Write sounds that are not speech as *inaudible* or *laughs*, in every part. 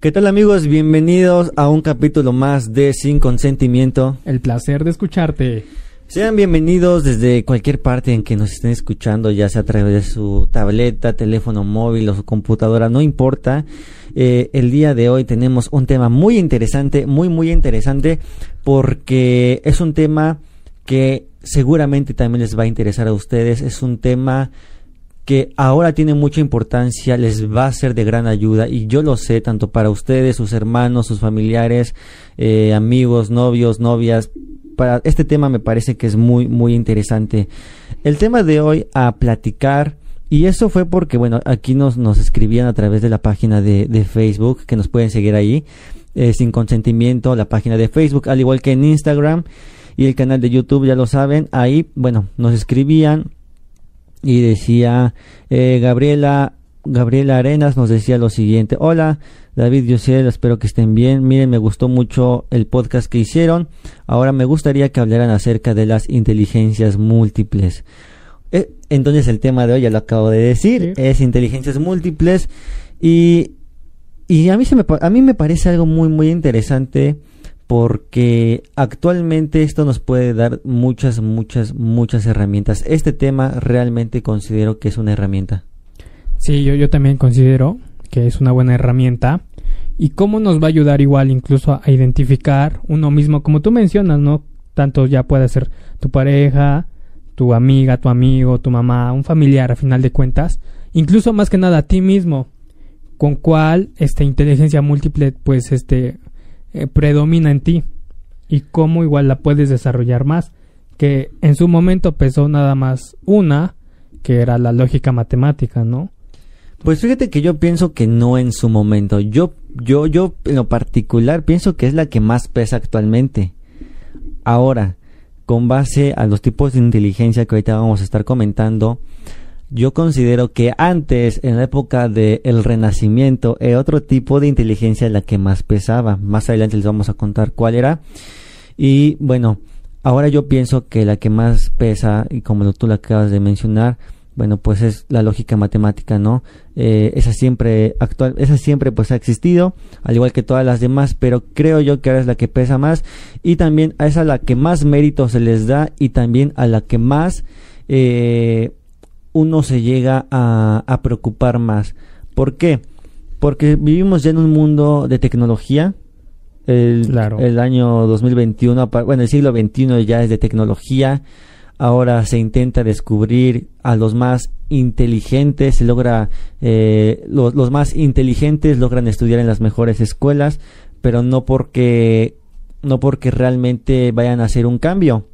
¿Qué tal amigos? Bienvenidos a un capítulo más de Sin Consentimiento. El placer de escucharte. Sean bienvenidos desde cualquier parte en que nos estén escuchando, ya sea a través de su tableta, teléfono móvil o su computadora, no importa. Eh, el día de hoy tenemos un tema muy interesante, muy, muy interesante, porque es un tema que seguramente también les va a interesar a ustedes. Es un tema que ahora tiene mucha importancia, les va a ser de gran ayuda y yo lo sé tanto para ustedes, sus hermanos, sus familiares, eh, amigos, novios, novias. Para este tema me parece que es muy, muy interesante. El tema de hoy a platicar y eso fue porque, bueno, aquí nos, nos escribían a través de la página de, de Facebook, que nos pueden seguir ahí, eh, sin consentimiento, la página de Facebook, al igual que en Instagram y el canal de YouTube, ya lo saben, ahí, bueno, nos escribían y decía eh, Gabriela Gabriela Arenas nos decía lo siguiente hola David Yosiel espero que estén bien. Miren me gustó mucho el podcast que hicieron. Ahora me gustaría que hablaran acerca de las inteligencias múltiples eh, entonces el tema de hoy ya lo acabo de decir es inteligencias múltiples y y a mí se me a mí me parece algo muy muy interesante porque actualmente esto nos puede dar muchas, muchas, muchas herramientas. Este tema realmente considero que es una herramienta. Sí, yo, yo también considero que es una buena herramienta. ¿Y cómo nos va a ayudar igual incluso a identificar uno mismo, como tú mencionas, ¿no? Tanto ya puede ser tu pareja, tu amiga, tu amigo, tu mamá, un familiar a final de cuentas, incluso más que nada a ti mismo, con cuál esta inteligencia múltiple pues este eh, predomina en ti y cómo igual la puedes desarrollar más. Que en su momento pesó nada más una, que era la lógica matemática, ¿no? Pues fíjate que yo pienso que no en su momento. Yo, yo, yo en lo particular pienso que es la que más pesa actualmente. Ahora, con base a los tipos de inteligencia que ahorita vamos a estar comentando, yo considero que antes, en la época del Renacimiento, era otro tipo de inteligencia la que más pesaba. Más adelante les vamos a contar cuál era. Y bueno, ahora yo pienso que la que más pesa, y como tú lo acabas de mencionar, bueno, pues es la lógica matemática, ¿no? Eh, esa siempre actual, esa siempre pues ha existido, al igual que todas las demás, pero creo yo que ahora es la que pesa más y también a esa la que más mérito se les da y también a la que más eh, uno se llega a, preocupar más. ¿Por qué? Porque vivimos ya en un mundo de tecnología. El, claro. el año 2021, bueno, el siglo XXI ya es de tecnología. Ahora se intenta descubrir a los más inteligentes, se logra, eh, los, los más inteligentes logran estudiar en las mejores escuelas, pero no porque, no porque realmente vayan a hacer un cambio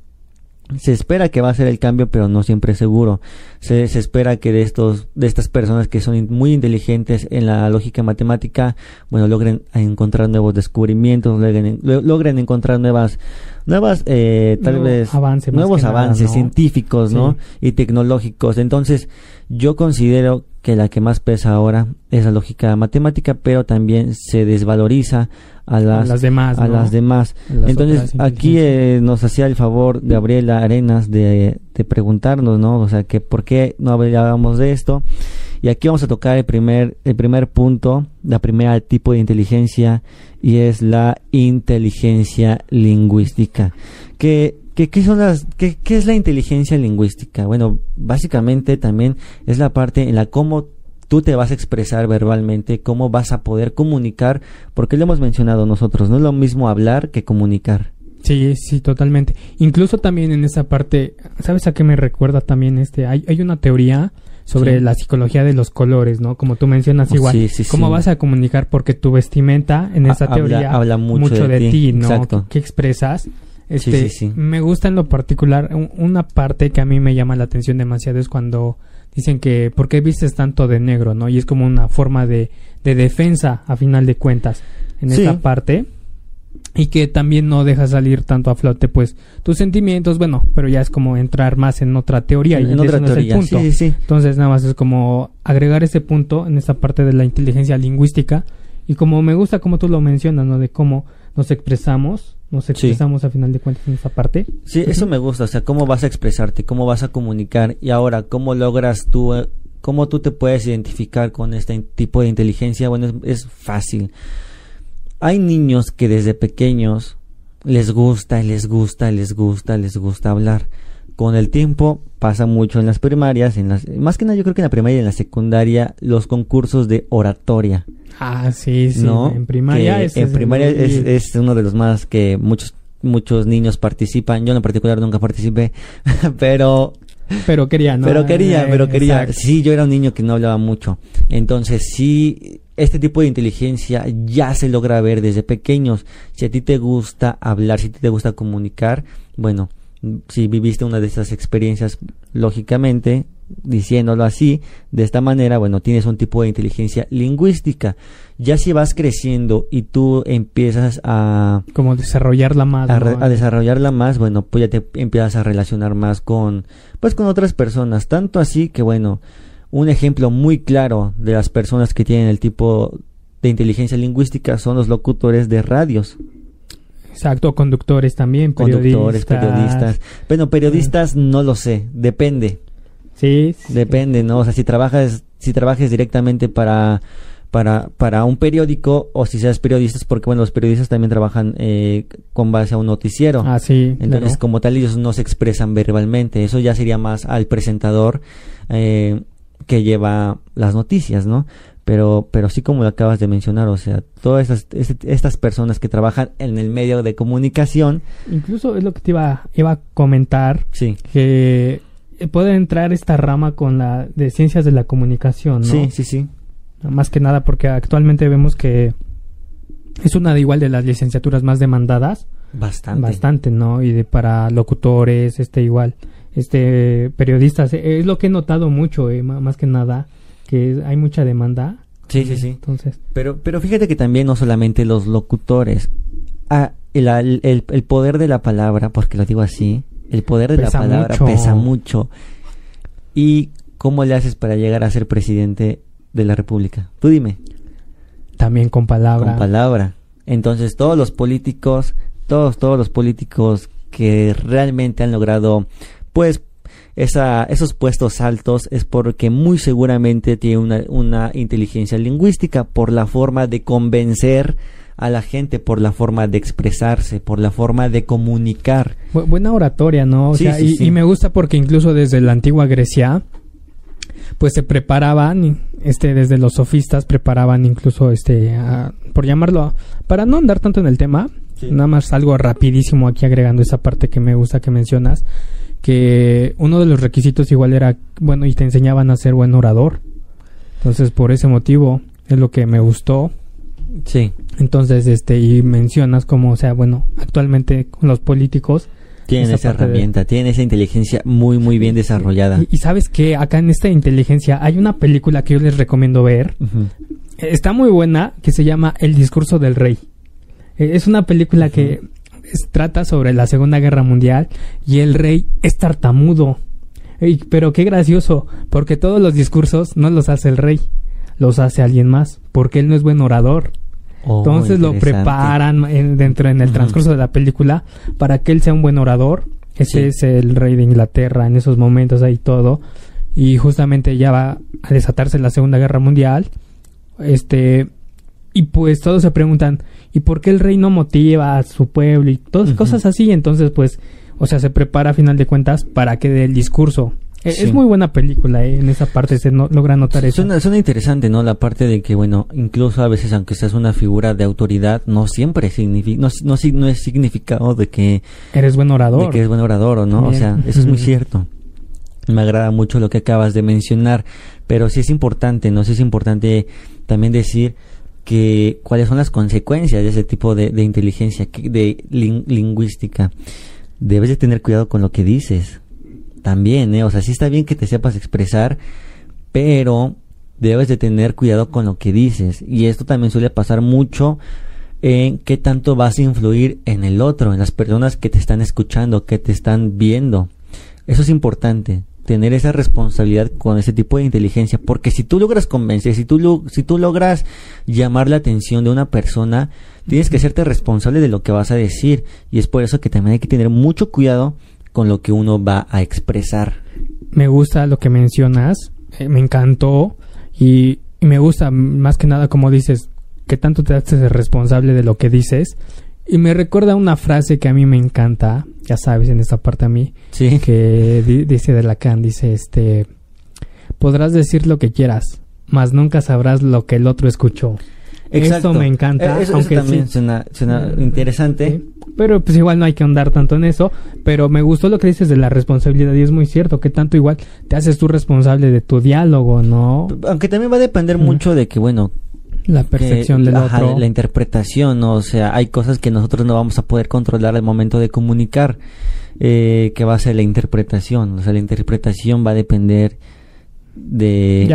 se espera que va a ser el cambio, pero no siempre es seguro. Se, se, espera que de estos, de estas personas que son muy inteligentes en la lógica matemática, bueno, logren encontrar nuevos descubrimientos, logren, logren encontrar nuevas, nuevas, eh, tal vez, nuevos avances científicos, ¿no? Y tecnológicos. Entonces, yo considero que la que más pesa ahora es la lógica matemática, pero también se desvaloriza a las, demás. A las demás. Entonces, aquí eh, nos hacía el favor Gabriela Arenas de, de, preguntarnos, ¿no? O sea, que por qué no hablábamos de esto. Y aquí vamos a tocar el primer, el primer punto, la primera tipo de inteligencia, y es la inteligencia lingüística. Que ¿Qué, qué, son las, qué, qué, es la inteligencia lingüística? Bueno, básicamente también es la parte en la cómo tú te vas a expresar verbalmente, cómo vas a poder comunicar, porque lo hemos mencionado nosotros, no es lo mismo hablar que comunicar. Sí, sí, totalmente. Incluso también en esa parte, ¿sabes a qué me recuerda también este? Hay, hay una teoría sobre la psicología de los colores, ¿no? Como tú mencionas oh, igual. Sí, sí, ¿Cómo vas a comunicar? Porque tu vestimenta en esa teoría habla, mucho, de, ti, ¿no? Exacto. ¿Qué expresas? Este, sí, me gusta en lo particular una parte que a mí me llama la atención demasiado es cuando dicen que ¿por qué vistes tanto de negro? ¿no? Y es como una forma de, de defensa a final de cuentas en esta parte y que también no deja salir tanto a flote pues tus sentimientos, bueno, pero ya es como entrar más en otra teoría y en otra teoría. punto. Entonces nada más es como agregar ese punto en esta parte de la inteligencia lingüística y como me gusta como tú lo mencionas, ¿no? De cómo nos expresamos nos expresamos a final de cuentas en esa parte. Sí, eso me gusta, o sea, cómo vas a expresarte, cómo vas a comunicar y ahora cómo logras tú, eh, cómo tú te puedes identificar con este tipo de inteligencia, bueno, es, fácil. hay niños que desde pequeños les gusta, les gusta, les gusta, les gusta hablar. Con el tiempo pasa mucho en las primarias, en las, más que nada yo creo que en la primaria y en la secundaria, los concursos de oratoria. Ah, sí, sí. En primaria, es, en primaria es, uno de los más que muchos muchos niños participan. Yo en particular nunca participé, *laughs* pero pero quería, ¿no? Pero quería, pero quería. Sí, yo era un niño que no hablaba mucho. Entonces, sí, este tipo de inteligencia ya se logra ver desde pequeños. Si a ti te gusta hablar, si a ti te gusta comunicar, bueno, si viviste una de esas experiencias, lógicamente, diciéndolo así, de esta manera, bueno, tienes un tipo de inteligencia lingüística. Ya si vas creciendo y tú empiezas a... Como desarrollarla más. A, desarrollarla más, bueno, pues ya te empiezas a relacionar más con, pues con otras personas. Tanto así que, bueno, un ejemplo muy claro de las personas que tienen el tipo de inteligencia lingüística son los locutores de radios. Exacto, conductores también, periodistas. Conductores, periodistas. Bueno, periodistas no lo sé, depende. Sí, depende, ¿no? O sea, si trabajas si trabajes directamente para para, para un periódico o si seas periodistas, porque bueno, los periodistas también trabajan eh, con base a un noticiero. Ah, sí. Entonces, como tal, ellos no se expresan verbalmente. Eso ya sería más al presentador eh, que lleva las noticias, ¿no? pero pero sí como lo acabas de mencionar, o sea, todas estas, este, estas personas que trabajan en el medio de comunicación. Incluso es lo que te iba, iba a comentar, sí. que puede entrar esta rama con la de ciencias de la comunicación, ¿no? Sí, sí, sí. Más que nada porque actualmente vemos que es una de igual de las licenciaturas más demandadas. Bastante. Bastante, ¿no? Y de para locutores, este igual, este periodistas, es lo que he notado mucho, eh, más que nada que hay mucha demanda. Sí, sí, sí. Entonces. Pero, pero fíjate que también no solamente los locutores. Ah, el, el, poder de la palabra, porque lo digo así, el poder de la palabra pesa mucho. ¿Y cómo le haces para llegar a ser presidente de la República? Tú dime. También con palabra. Con palabra. Entonces todos los políticos, todos, todos los políticos que realmente han logrado, pues, esa, esos puestos altos es porque muy seguramente tiene una, una inteligencia lingüística por la forma de convencer a la gente por la forma de expresarse, por la forma de comunicar. buena oratoria, ¿no? O sea, y, me gusta porque incluso desde la antigua Grecia, pues se preparaban, este, desde los sofistas preparaban incluso, este, por llamarlo, para no andar tanto en el tema, nada más algo rapidísimo aquí agregando esa parte que me gusta que mencionas, que uno de los requisitos igual era, bueno, y te enseñaban a ser buen orador. Entonces, por ese motivo, es lo que me gustó. Sí. Entonces, este, y mencionas como, o sea, bueno, actualmente los políticos. Tienen esa, herramienta, tienen esa inteligencia muy, muy bien desarrollada. Y, sabes que acá en esta inteligencia hay una película que yo les recomiendo ver. Está muy buena, que se llama El discurso del rey. Eh, es una película que trata sobre la Segunda Guerra Mundial y el rey es tartamudo. pero qué gracioso, porque todos los discursos no los hace el rey, los hace alguien más, porque él no es buen orador. Oh, Entonces lo preparan en, dentro en el transcurso de la película para que él sea un buen orador. Ese es el rey de Inglaterra en esos momentos ahí todo. Y justamente ya va a desatarse la Segunda Guerra Mundial. Este y pues todos se preguntan, ¿y por qué el rey no motiva a su pueblo? Y todas cosas así. Entonces, pues, o sea, se prepara a final de cuentas para que dé el discurso. E, es muy buena película, ¿eh? en esa parte se logra notar eso. Suena, suena, interesante, ¿no? La parte de que, bueno, incluso a veces, aunque seas una figura de autoridad, no siempre significa, no, no, no es significado de que... Eres buen orador. De que eres buen orador, ¿o no? O sea, eso es muy cierto. Me agrada mucho lo que acabas de mencionar, pero sí es importante, ¿no? Sí es importante también decir que cuáles son las consecuencias de ese tipo de, inteligencia, de lingüística. Debes de tener cuidado con lo que dices. También, ¿eh? O sea, sí está bien que te sepas expresar, pero debes de tener cuidado con lo que dices. Y esto también suele pasar mucho en qué tanto vas a influir en el otro, en las personas que te están escuchando, que te están viendo. Eso es importante tener esa responsabilidad con ese tipo de inteligencia, porque si tú logras convencer, si tú, si tú logras llamar la atención de una persona, tienes que serte responsable de lo que vas a decir, y es por eso que también hay que tener mucho cuidado con lo que uno va a expresar. Me gusta lo que mencionas, eh, me encantó, y, me gusta más que nada como dices, qué tanto te haces responsable de lo que dices. Y me recuerda una frase que a mí me encanta, ya sabes, en esta parte a mí, sí. que dice de Lacan, dice, este, podrás decir lo que quieras, mas nunca sabrás lo que el otro escuchó. Exacto. Esto me encanta. Eso, aunque también suena, eh, interesante. Pero pues igual no hay que andar tanto en eso. Pero me gustó lo que dices de la responsabilidad y es muy cierto que tanto igual te haces tú responsable de tu diálogo, ¿no? Aunque también va a depender mucho de que, bueno, la percepción del otro. La interpretación, o sea, hay cosas que nosotros no vamos a poder controlar al momento de comunicar, eh, que va a ser la interpretación. O sea, la interpretación va a depender de,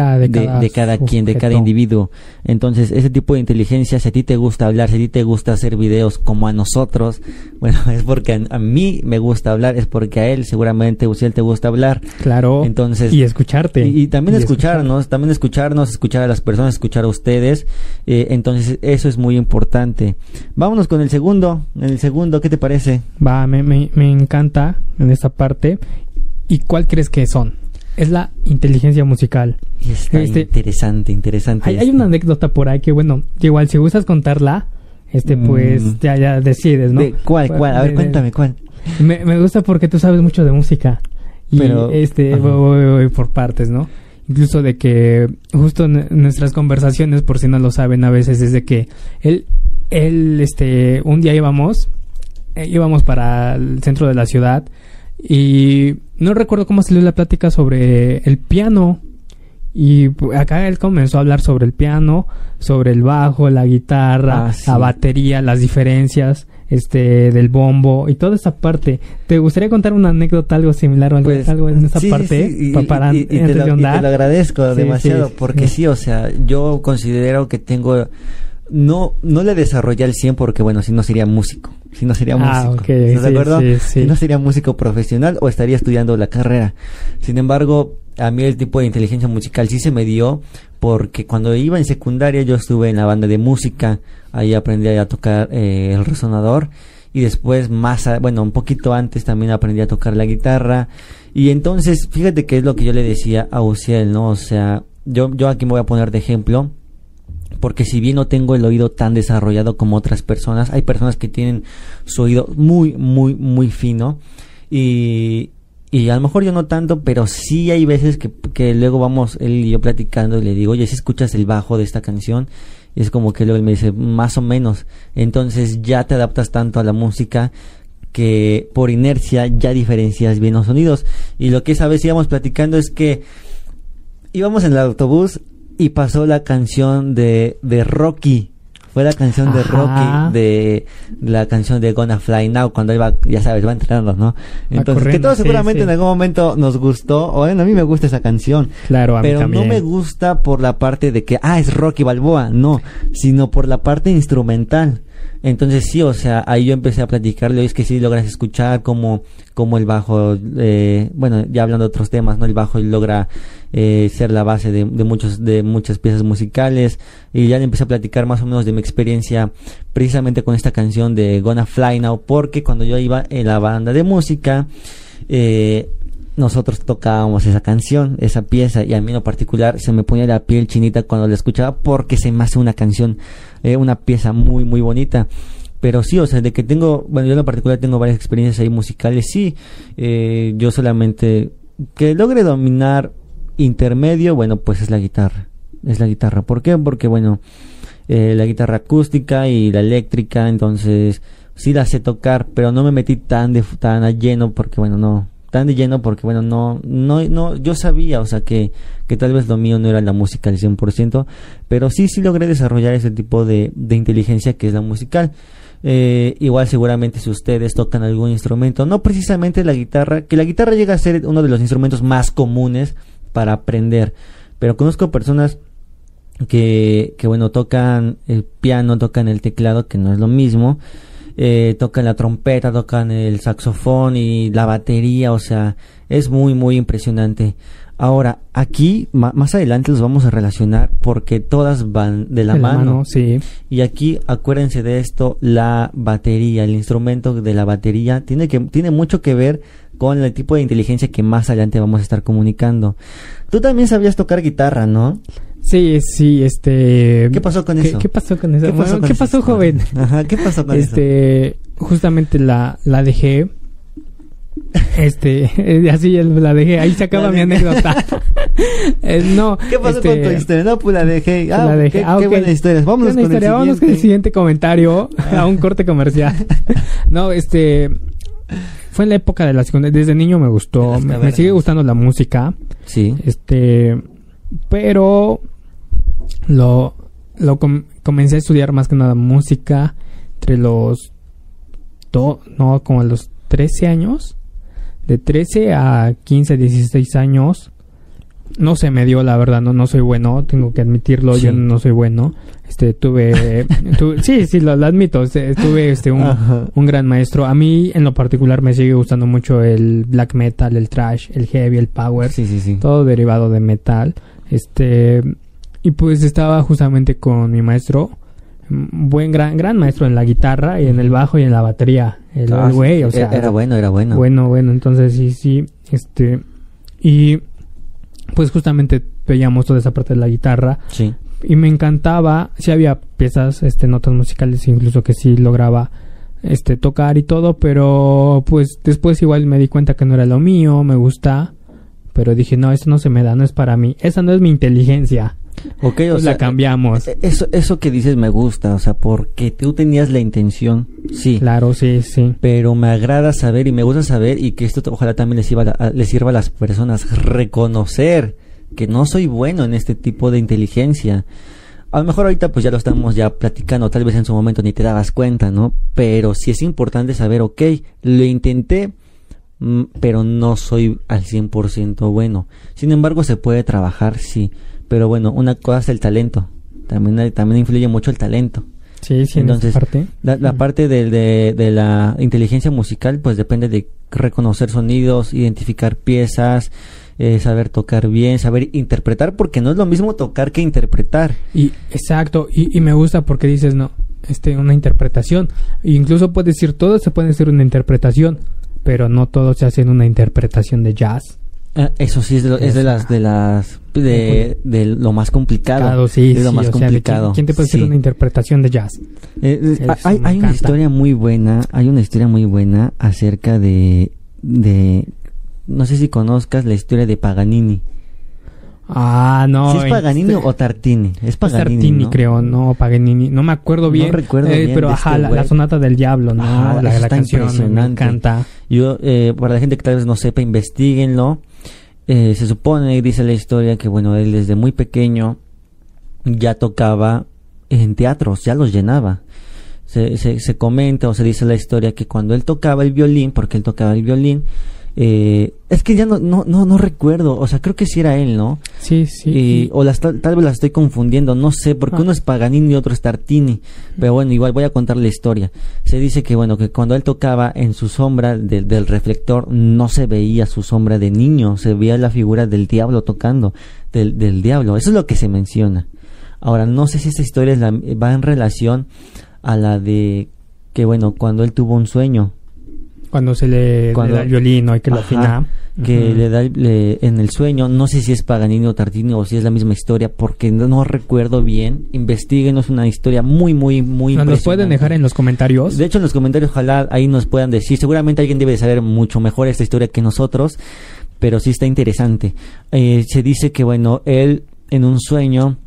de, cada, quien, de cada individuo. Entonces, ese tipo de inteligencia, si a ti te gusta hablar, si a ti te gusta hacer videos como a nosotros, *laughs* bueno, es porque a, mí me gusta hablar, es porque a él seguramente, si él te gusta hablar. Claro. Entonces. Y escucharte. Y, también escucharnos, también escucharnos, escuchar a las personas, escuchar a ustedes. Eh, entonces, eso es muy importante. Vámonos con el segundo. En el segundo, ¿qué te parece? Va, me, me, me encanta en esta parte. ¿Y cuál crees que son? Es la inteligencia musical. Está este, interesante, interesante. Hay, una anécdota por ahí que, bueno, igual si gustas contarla, este, pues mm. ya, ya decides, ¿no? ¿Cuál, cuál? A ver, cuéntame, ¿cuál? Me, me gusta porque tú sabes mucho de música. Y este, voy, por partes, ¿no? Incluso de que justo en nuestras conversaciones, por si no lo saben a veces, es de que él, él, este, un día íbamos, eh, íbamos para el centro de la ciudad y no recuerdo cómo salió la plática sobre el piano. Y acá él comenzó a hablar sobre el piano, sobre el bajo, la guitarra, ah, la batería, las diferencias este del bombo y toda esa parte. ¿Te gustaría contar una anécdota algo similar o algo, pues, en esa parte y, para y, te lo, te lo, agradezco demasiado porque sí, o sea, yo considero que tengo no no le desarrollé al 100 porque bueno, si no sería músico si no sería ah, músico. ¿Estás de acuerdo? Si no sería músico profesional o estaría estudiando la carrera. Sin embargo, a mí el tipo de inteligencia musical sí se me dio porque cuando iba en secundaria yo estuve en la banda de música, ahí aprendí a tocar eh, el resonador y después más, bueno, un poquito antes también aprendí a tocar la guitarra y entonces fíjate que es lo que yo le decía a Uciel, ¿no? O sea, yo, yo aquí me voy a poner de ejemplo porque si bien no tengo el oído tan desarrollado como otras personas, hay personas que tienen su oído muy, muy, muy fino y, y a lo mejor yo no tanto, pero sí hay veces que, que luego vamos él y yo platicando y le digo, oye, si escuchas el bajo de esta canción, es como que luego él me dice, más o menos, entonces ya te adaptas tanto a la música que por inercia ya diferencias bien los sonidos. Y lo que esa vez íbamos platicando es que íbamos en el autobús y pasó la canción de, de Rocky. Fue la canción de Rocky, de la canción de Gonna Fly Now, cuando iba, ya sabes, va entrenando, ¿no? Entonces, que todo seguramente en algún momento nos gustó, o bueno, a mí me gusta esa canción. Claro, a Pero no me gusta por la parte de que, ah, es Rocky Balboa, no, sino por la parte instrumental. Entonces sí, o sea, ahí yo empecé a platicarle, es que sí logras escuchar como, como el bajo, eh, bueno, ya hablando de otros temas, ¿no? El bajo logra eh, ser la base de, de, muchos, de muchas piezas musicales y ya le empecé a platicar más o menos de mi experiencia precisamente con esta canción de Gonna Fly Now, porque cuando yo iba en la banda de música, eh, nosotros tocábamos esa canción, esa pieza, y a mí en lo particular se me ponía la piel chinita cuando la escuchaba porque se me hace una canción, eh, una pieza muy, muy bonita. Pero sí, o sea, de que tengo, bueno, yo en lo particular tengo varias experiencias ahí musicales, sí, eh, yo solamente que logre dominar intermedio, bueno, pues es la guitarra, es la guitarra. ¿Por qué? Porque, bueno, eh, la guitarra acústica y la eléctrica, entonces sí la sé tocar, pero no me metí tan de, tan a lleno porque, bueno, no, tan de lleno porque bueno no no no yo sabía o sea que que tal vez lo mío no era la música al 100% pero sí sí logré desarrollar ese tipo de, de inteligencia que es la musical. Eh, igual seguramente si ustedes tocan algún instrumento no precisamente la guitarra que la guitarra llega a ser uno de los instrumentos más comunes para aprender pero conozco personas que que bueno tocan el piano tocan el teclado que no es lo mismo eh, tocan la trompeta, tocan el saxofón y la batería, o sea, es muy, muy impresionante. Ahora, aquí más adelante los vamos a relacionar porque todas van de la, mano. sí. Y aquí acuérdense de esto, la batería, el instrumento de la batería tiene que tiene mucho que ver con el tipo de inteligencia que más adelante vamos a estar comunicando. Tú también sabías tocar guitarra, ¿no? Sí, sí, este... ¿Qué pasó con eso? ¿Qué pasó con eso? ¿Qué pasó, joven? Ajá, ¿qué pasó con este, eso? Justamente la, la dejé *laughs* este, así la dejé, ahí se acaba mi anécdota. *laughs* Eh, no. ¿Qué pasó con tu este, historia? No, pues la dejé. Ah, la dejé. Qué, ah, buena historia. Vámonos con, historia? El Vámonos con el siguiente comentario *laughs* a un corte comercial. no, este, fue en la época de la segunda, desde niño me gustó, me, sigue gustando la música. Sí. Este, pero lo, lo comencé a estudiar más que nada música entre los, no, como a los 13 años de 13 a 15, 16 años. No se me dio, la verdad, no, no soy bueno, tengo que admitirlo, yo no soy bueno. Este, tuve, *laughs* sí, sí, lo, admito, este, tuve este, un, un, gran maestro. A mí, en lo particular, me sigue gustando mucho el black metal, el trash, el heavy, el power. Sí, sí, sí. Todo derivado de metal. Este, y pues estaba justamente con mi maestro buen gran gran maestro en la guitarra y en el bajo y en la batería el, ah, güey o sea. era bueno era bueno. Bueno bueno entonces sí sí este y pues justamente veíamos toda esa parte de la guitarra. Sí. Y me encantaba sí había piezas este notas musicales incluso que sí lograba este tocar y todo pero pues después igual me di cuenta que no era lo mío me gusta pero dije no eso no se me da no es para mí esa no es mi inteligencia Ok, o pues sea, la cambiamos. E-, eso, eso que dices me gusta, o sea, porque tú tenías la intención, sí. Claro, sí, sí. Pero me agrada saber y me gusta saber y que esto ojalá también les sirva, a, les sirva a las personas reconocer que no soy bueno en este tipo de inteligencia. A lo mejor ahorita pues ya lo estamos ya platicando, tal vez en su momento ni te dabas cuenta, ¿no? Pero sí es importante saber, ok, lo intenté, mm, pero no soy al 100% bueno. Sin embargo, se puede trabajar, sí. Pero bueno, una cosa es el talento. También, también influye mucho el talento. Sí, sí, entonces parte. La, parte de, de, la inteligencia musical pues depende de reconocer sonidos, identificar piezas, eh, saber tocar bien, saber interpretar, porque no es lo mismo tocar que interpretar. Y exacto, y, y me gusta porque dices, no, este, una interpretación. Incluso puedes decir, todo se puede hacer una interpretación, pero no todo se hace en una interpretación de jazz. Ah, eso sí es de, es de las de las de, de lo más complicado. sí, lo más complicado. ¿quién, te puede hacer una interpretación de jazz? Eh, eh, hay, hay una historia muy buena, hay una historia muy buena acerca de de no sé si conozcas la historia de Paganini. Ah, no. ¿Si es Paganini este, o Tartini? Es Paganini. Tartini, creo, no, Paganini. No me acuerdo bien. No recuerdo eh, bien. Pero ajá, este la, sonata del diablo, ¿no? Ajá, la, la canción me encanta. Yo, eh, para la gente que tal vez no sepa, investiguenlo. Eh, se supone, dice la historia, que bueno, él desde muy pequeño ya tocaba en teatros, ya los llenaba. Se, se, se comenta o se dice la historia que cuando él tocaba el violín, porque él tocaba el violín, eh, es que ya no, no, no, no recuerdo, o sea, creo que sí era él, ¿no? Sí, sí. o las, tal, vez las estoy confundiendo, no sé, porque ah. uno es Paganini y otro es Tartini, pero bueno, igual voy a contar la historia. Se dice que, bueno, que cuando él tocaba en su sombra del reflector, no se veía su sombra de niño, se veía la figura del diablo tocando, del, del diablo, eso es lo que se menciona. Ahora, no sé si esa historia es la, va en relación a la de que, bueno, cuando él tuvo un sueño, cuando se le, da el violín, hay que lo afina. Que le da en el sueño, no sé si es Paganini o Tartini o si es la misma historia, porque no, recuerdo bien. Investíguenos una historia muy, muy, muy ¿Nos pueden dejar en los comentarios? De hecho, en los comentarios, ojalá ahí nos puedan decir. Seguramente alguien debe de saber mucho mejor esta historia que nosotros, pero sí está interesante. Eh, se dice que, bueno, él en un sueño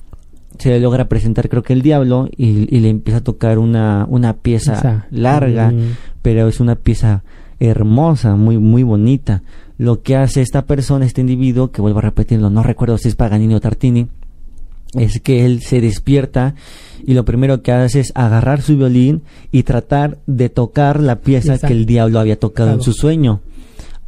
se le logra presentar creo que el diablo y, le empieza a tocar una, una pieza larga, pero es una pieza hermosa, muy, muy bonita. Lo que hace esta persona, este individuo, que vuelvo a repetirlo, no recuerdo si es Paganini o Tartini, es que él se despierta y lo primero que hace es agarrar su violín y tratar de tocar la pieza que el diablo había tocado en su sueño.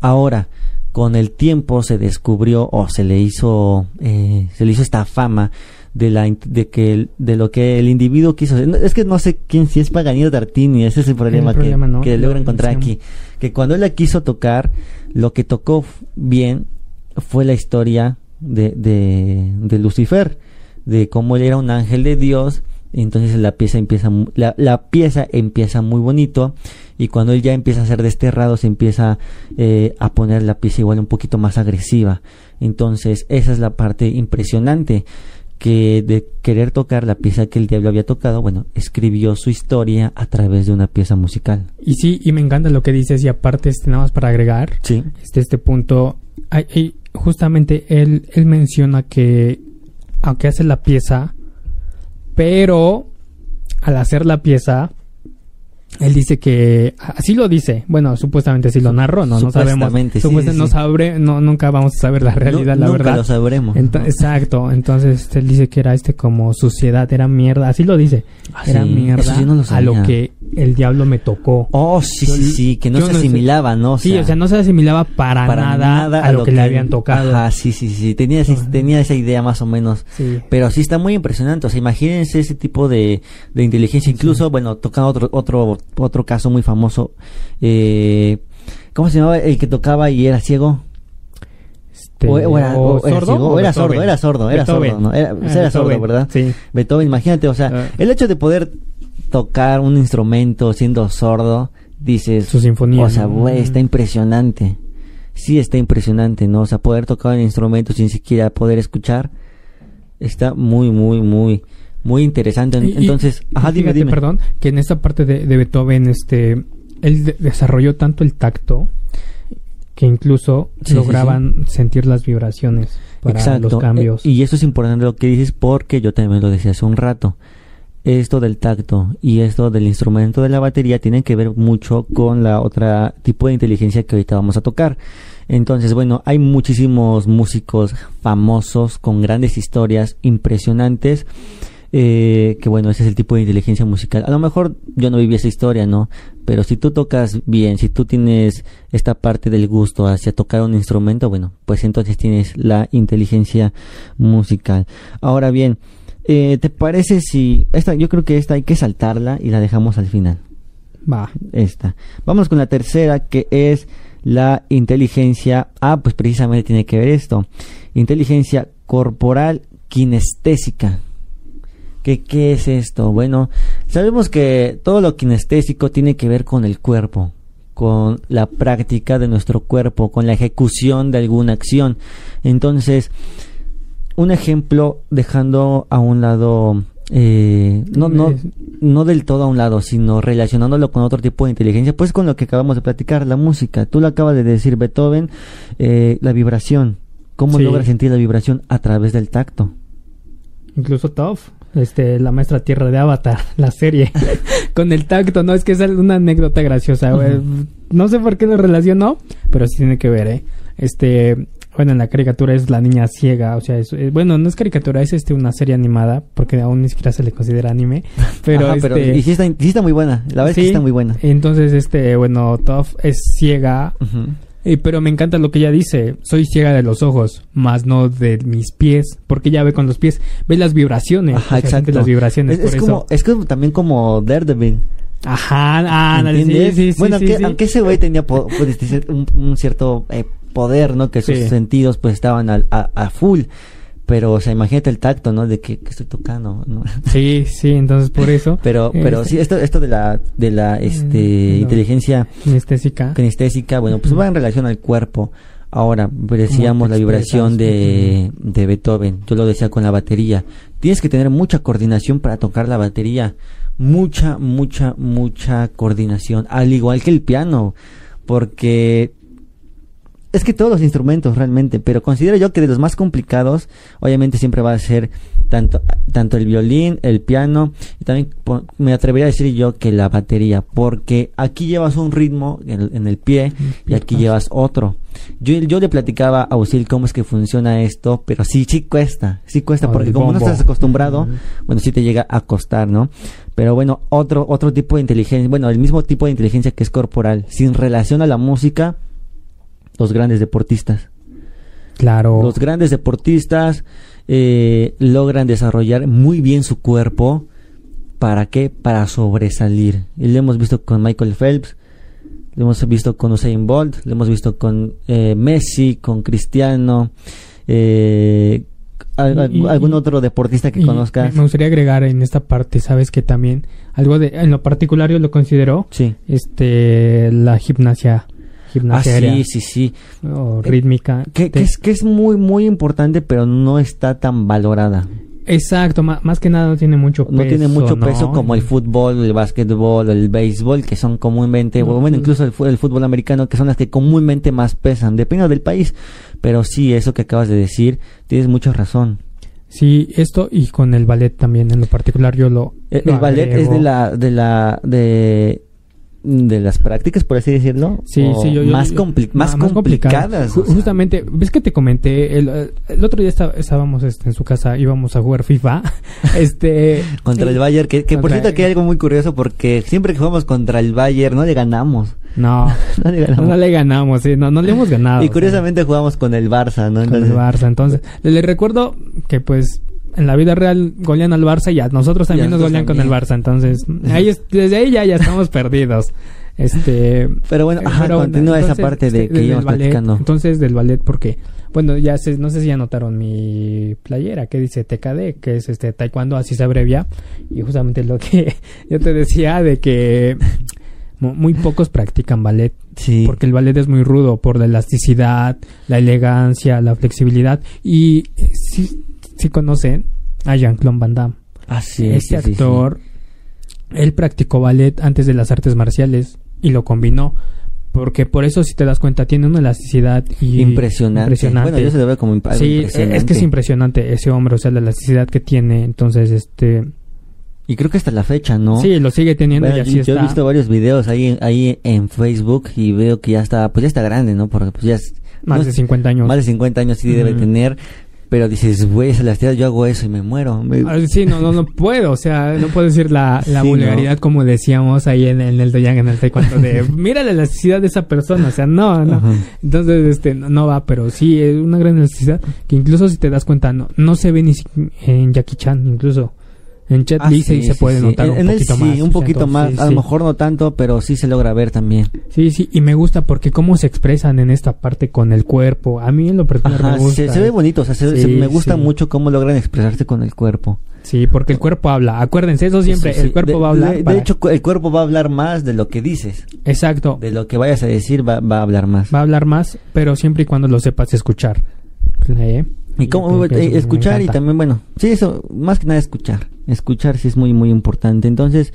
Ahora, con el tiempo se descubrió o se le hizo, eh, se le hizo esta fama de la de que de lo que el individuo quiso es que no sé quién si es Paganini o Tartini ese es el problema, que, que logra encontrar aquí. Que cuando él la quiso tocar lo que tocó bien fue la historia de, de, de Lucifer de cómo él era un ángel de Dios entonces la pieza empieza la, la, pieza empieza muy bonito y cuando él ya empieza a ser desterrado se empieza eh, a poner la pieza igual un poquito más agresiva. Entonces esa es la parte impresionante que de querer tocar la pieza que el diablo había tocado, bueno, escribió su historia a través de una pieza musical. Y sí, y me encanta lo que dices y aparte este, nada más para agregar, sí. este, este punto, hay, justamente él, él menciona que aunque hace la pieza, pero al hacer la pieza, él dice que así lo dice. Bueno, supuestamente así lo narró, no, no sabemos. no sabré, no nunca vamos a saber la realidad, la verdad. lo sabremos. Exacto. Entonces él dice que era este como suciedad, era mierda. Así lo dice. Ah, era mierda a lo que el diablo me tocó. Oh, sí, sí, sí, que no se asimilaba, ¿no? sí, o sea, no se asimilaba para, nada, a lo, que, le habían tocado. Ah, sí, sí, sí. Tenía, tenía esa idea más o menos. Sí. Pero sí está muy impresionante. O sea, imagínense ese tipo de, de inteligencia. Incluso, bueno, tocando otro, otro otro caso muy famoso. Eh, ¿Cómo se llamaba el que tocaba y era ciego? Este, o, era, sordo, era sordo, era sordo, era sordo, ¿no? Era, ah, sordo, ¿verdad? Sí. Beethoven, imagínate, o sea, ah. el hecho de poder tocar un instrumento siendo sordo, dices, su sinfonía, o sea, güey, está impresionante. Sí, está impresionante, ¿no? O sea, poder tocar un instrumento sin siquiera poder escuchar, está muy, muy, muy, muy interesante. Entonces, ajá, dime, dime. Perdón, que en esta parte de, Beethoven, este, él desarrolló tanto el tacto que incluso lograban sentir las vibraciones para los cambios. y eso es importante lo que dices porque yo también lo decía hace un rato. Esto del tacto y esto del instrumento de la batería tienen que ver mucho con la otra tipo de inteligencia que ahorita vamos a tocar. Entonces, bueno, hay muchísimos músicos famosos con grandes historias impresionantes eh, que bueno, ese es el tipo de inteligencia musical. A lo mejor yo no viví esa historia, ¿no? Pero si tú tocas bien, si tú tienes esta parte del gusto hacia tocar un instrumento, bueno, pues entonces tienes la inteligencia musical. Ahora bien, eh, ¿te parece si esta, yo creo que esta hay que saltarla y la dejamos al final? Va. Esta. Vamos con la tercera que es la inteligencia. Ah, pues precisamente tiene que ver esto. Inteligencia corporal kinestésica. ¿Qué, ¿Qué es esto? Bueno, sabemos que todo lo kinestésico tiene que ver con el cuerpo, con la práctica de nuestro cuerpo, con la ejecución de alguna acción. Entonces, un ejemplo dejando a un lado, eh, no, no, no del todo a un lado, sino relacionándolo con otro tipo de inteligencia, pues con lo que acabamos de platicar, la música. Tú lo acabas de decir, Beethoven, eh, la vibración. ¿Cómo logra sentir la vibración? A través del tacto. Incluso Toff este, la maestra tierra de Avatar, *laughs* la serie, *laughs* con el tacto, ¿no? Es que es una anécdota graciosa, No sé por qué lo relacionó, pero sí tiene que ver, ¿eh? Este, bueno, en la caricatura es la niña ciega, o sea, es, eh, bueno, no es caricatura, es este una serie animada, porque aún ni siquiera se le considera anime, *laughs* pero, este, y sí está, muy buena, la verdad es que está muy buena. Entonces, este, bueno, Toph es ciega, pero me encanta lo que ella dice. Soy ciega de los ojos, más no de mis pies. Porque ella ve con los pies, ve las vibraciones. Ajá, exacto. Las vibraciones. Es, como, es como, también como Daredevil. Ajá, ah, sí, sí, sí, Bueno, aunque, ese güey tenía *laughs* un, cierto eh, poder, ¿no? Que sus sentidos pues estaban a, a full. Pero, o sea, imagínate el tacto, ¿no? De que, estoy tocando, ¿no? *laughs* Sí, sí, entonces por eso. pero, pero este sí, esto, esto de la, de la, este, inteligencia. Kinestésica. Kinestésica, bueno, pues va en relación al cuerpo. Ahora, decíamos la vibración de, de Beethoven. Yo lo decía con la batería. Tienes que tener mucha coordinación para tocar la batería. Mucha, mucha, mucha coordinación. Al igual que el piano. Porque es que todos los instrumentos realmente, pero considero yo que de los más complicados, obviamente siempre va a ser tanto, tanto el violín, el piano, y también me atrevería a decir yo que la batería, porque aquí llevas un ritmo en, el pie y aquí llevas otro. Yo, yo le platicaba a Usil cómo es que funciona esto, pero sí, sí cuesta, sí cuesta, porque como no estás acostumbrado, bueno, sí te llega a costar, ¿no? Pero bueno, otro, otro tipo de inteligencia, bueno, el mismo tipo de inteligencia que es corporal, sin relación a la música, los grandes deportistas. Claro. Los grandes deportistas eh, logran desarrollar muy bien su cuerpo. ¿Para qué? Para sobresalir. Y lo hemos visto con Michael Phelps, lo hemos visto con Usain Bolt, lo hemos visto con eh, Messi, con Cristiano, eh, algún otro deportista que conozcas. Me gustaría agregar en esta parte, sabes que también algo de, en lo particular yo lo considero, sí. este, la gimnasia gimnasia ah, sí, sí, sí. O rítmica. Que, es, que es muy, muy importante, pero no está tan valorada. Exacto, más, que nada no tiene mucho peso. No tiene mucho peso como el fútbol, el básquetbol, el béisbol, que son comúnmente, bueno, incluso el, el, fútbol americano, que son las que comúnmente más pesan, depende del país. Pero sí, eso que acabas de decir, tienes mucha razón. Sí, esto y con el ballet también en lo particular yo lo... El, ballet es de la, de la, de de las prácticas, por así decirlo. Sí, sí, yo, más, más, complicadas. Justamente, ves que te comenté, el, el otro día estábamos este, en su casa, íbamos a jugar FIFA. *laughs* este Contra el Bayern, que, que por cierto que hay algo muy curioso porque siempre que jugamos contra el Bayern no le ganamos. No, *laughs* no le ganamos, no le, ganamos sí, no, no le hemos ganado. Y curiosamente jugamos con el Barça, ¿no? Entonces, con el Barça, entonces, le recuerdo que pues en la vida real golean al Barça y a nosotros también nos golean con el Barça. Entonces, *laughs* ahí desde ahí ya, ya estamos perdidos. Este, pero bueno, continúa esa parte de este, que íbamos platicando. Entonces, del ballet, porque, bueno, ya sé, no sé si ya notaron mi playera que dice TKD, que es este taekwondo, así se abrevia. Y justamente lo que *laughs* yo te decía de que muy pocos practican ballet. Sí. Porque el ballet es muy rudo por la elasticidad, la elegancia, la flexibilidad. Y sí, si conocen a Jean-Claude Van Damme. Así Este actor, él practicó ballet antes de las artes marciales y lo combinó. Porque por eso, si te das cuenta, tiene una elasticidad y impresionante. Bueno, yo se lo veo como sí, es que es impresionante ese hombre, o sea, la elasticidad que tiene. Entonces, este... Y creo que hasta la fecha, ¿no? Sí, lo sigue teniendo y así yo, he visto varios videos ahí, ahí en Facebook y veo que ya está, pues ya está grande, ¿no? Porque pues ya es... Más de 50 años. Más de 50 años sí debe tener pero dices, güey, esa elasticidad, yo hago eso y me muero. Ah, sí, no, no, no puedo, o sea, no puedo decir la, *laughs* la vulgaridad como decíamos ahí en, en el Doyang, en el taekwondo, de, *laughs* mira la elasticidad de esa persona, o sea, no, no. Entonces, este, no, va, pero sí, es una gran elasticidad que incluso si te das cuenta, no, no se ve ni en Jackie Chan, incluso. En Chet ah, sí, se puede notar un, poquito más, un poquito más. a lo mejor no tanto, pero sí se logra ver también. Sí, sí, y me gusta porque cómo se expresan en esta parte con el cuerpo. A mí en lo personal me gusta. Se, ve bonito, o sea, me gusta mucho cómo logran expresarse con el cuerpo. Sí, porque el cuerpo habla. Acuérdense, eso siempre, el cuerpo va a hablar. De, hecho, el cuerpo va a hablar más de lo que dices. Exacto. De lo que vayas a decir va, va a hablar más. Va a hablar más, pero siempre y cuando lo sepas escuchar. ¿Eh? Y cómo eh, escuchar y también, bueno, sí, eso, más que nada escuchar. Escuchar sí es muy, muy importante. Entonces,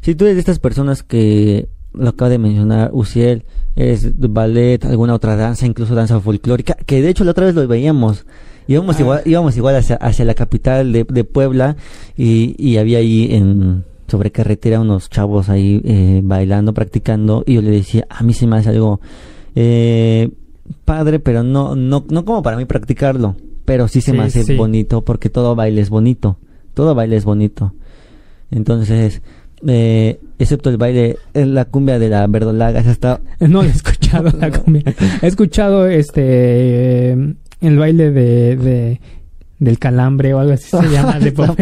si tú eres de estas personas que lo acaba de mencionar Uciel, es ballet, alguna otra danza, incluso danza folclórica, que de hecho la otra vez lo veíamos. Íbamos ah. igual, íbamos igual hacia, hacia la capital de, de Puebla y, y había ahí en sobre carretera unos chavos ahí eh, bailando, practicando y yo le decía, a mí se me hace algo eh, padre, pero no, no, no como para mí practicarlo pero sí se me hace bonito porque todo baile es bonito. Todo baile es bonito. Entonces, eh, excepto el baile, la cumbia de la verdolaga, está... *laughs* No he escuchado la cumbia. *laughs* He escuchado este el baile de, de del calambre o algo así se llama de *laughs* Pop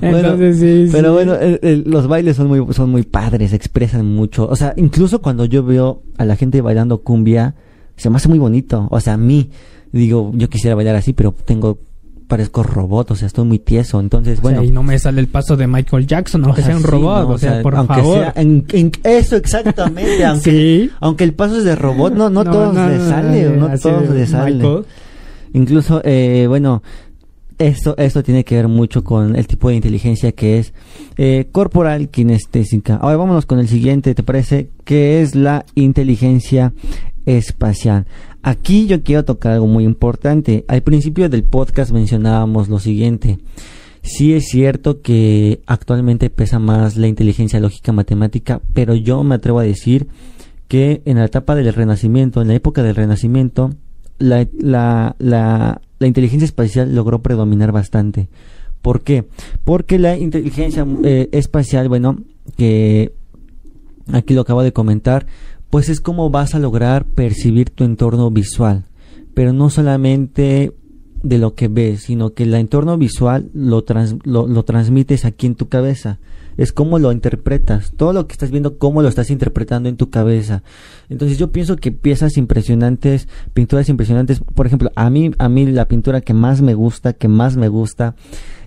Entonces, sí, pero bueno, los bailes son muy, son muy padres, expresan mucho. O sea, incluso cuando yo veo a la gente bailando cumbia, se me hace muy bonito. O sea, a mí, digo, yo quisiera bailar así, pero tengo parezco robot, o sea, estoy muy tieso, entonces, bueno. y no me sale el paso de Michael Jackson, aunque sea un robot, o, sea, por aunque favor. Sea, en, eso exactamente, *laughs* aunque, aunque el paso es de robot, no, no, todos le sale, no, todos le sale. Incluso, eh, bueno, esto, esto tiene que ver mucho con el tipo de inteligencia que es eh, corporal kinestésica. Ahora vámonos con el siguiente, ¿te parece? Que es la inteligencia espacial. Aquí yo quiero tocar algo muy importante. Al principio del podcast mencionábamos lo siguiente. Sí es cierto que actualmente pesa más la inteligencia lógica matemática, pero yo me atrevo a decir que en la etapa del Renacimiento, en la época del Renacimiento, la, la, la, inteligencia espacial logró predominar bastante. ¿Por qué? Porque la inteligencia eh, espacial, bueno, que aquí lo acabo de comentar, pues es como vas a lograr percibir tu entorno visual, pero no solamente de lo que ves, sino que el entorno visual lo, lo, transmites aquí en tu cabeza. Es como lo interpretas. Todo lo que estás viendo, cómo lo estás interpretando en tu cabeza. Entonces yo pienso que piezas impresionantes, pinturas impresionantes. Por ejemplo, a mí, a mí la pintura que más me gusta, que más me gusta,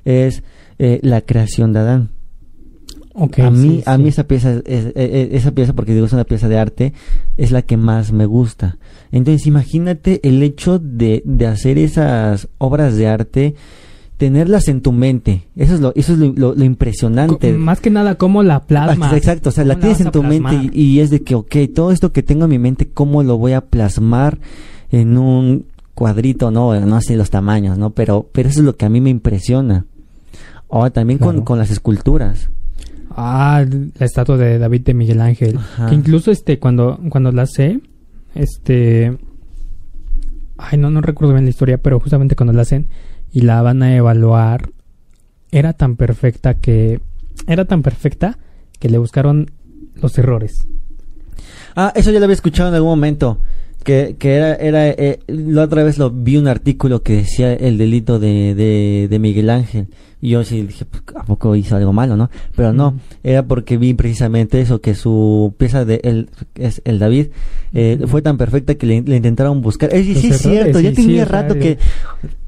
es eh, la creación de Adán a mí, a mí esa pieza, es, esa pieza, porque digo es una pieza de arte, es la que más me gusta. Entonces, imagínate el hecho de, de hacer esas obras de arte, tenerlas en tu mente. Eso es lo, eso es lo, impresionante. más que nada, cómo la plasmas. Exacto, o sea, la tienes en tu mente y, es de que, ok, todo esto que tengo en mi mente, ¿cómo lo voy a plasmar en un cuadrito? No, no sé los tamaños, ¿no? Pero, pero eso es lo que a mí me impresiona. Ahora también con, con las esculturas. Ah, la estatua de David de Miguel Ángel. Que incluso este, cuando, cuando la sé, este. Ay, no, no recuerdo bien la historia, pero justamente cuando la hacen y la van a evaluar, era tan perfecta que. Era tan perfecta que le buscaron los errores. Ah, eso ya lo había escuchado en algún momento. Que, que era, era eh, la otra vez lo vi un artículo que decía el delito de, de, de Miguel Ángel y yo sí dije, pues, ¿a poco hizo algo malo, no? Pero no, era porque vi precisamente eso, que su pieza de él, es el David, eh, fue tan perfecta que le, intentaron buscar. Eh, sí, es cierto, ya tenía rato que...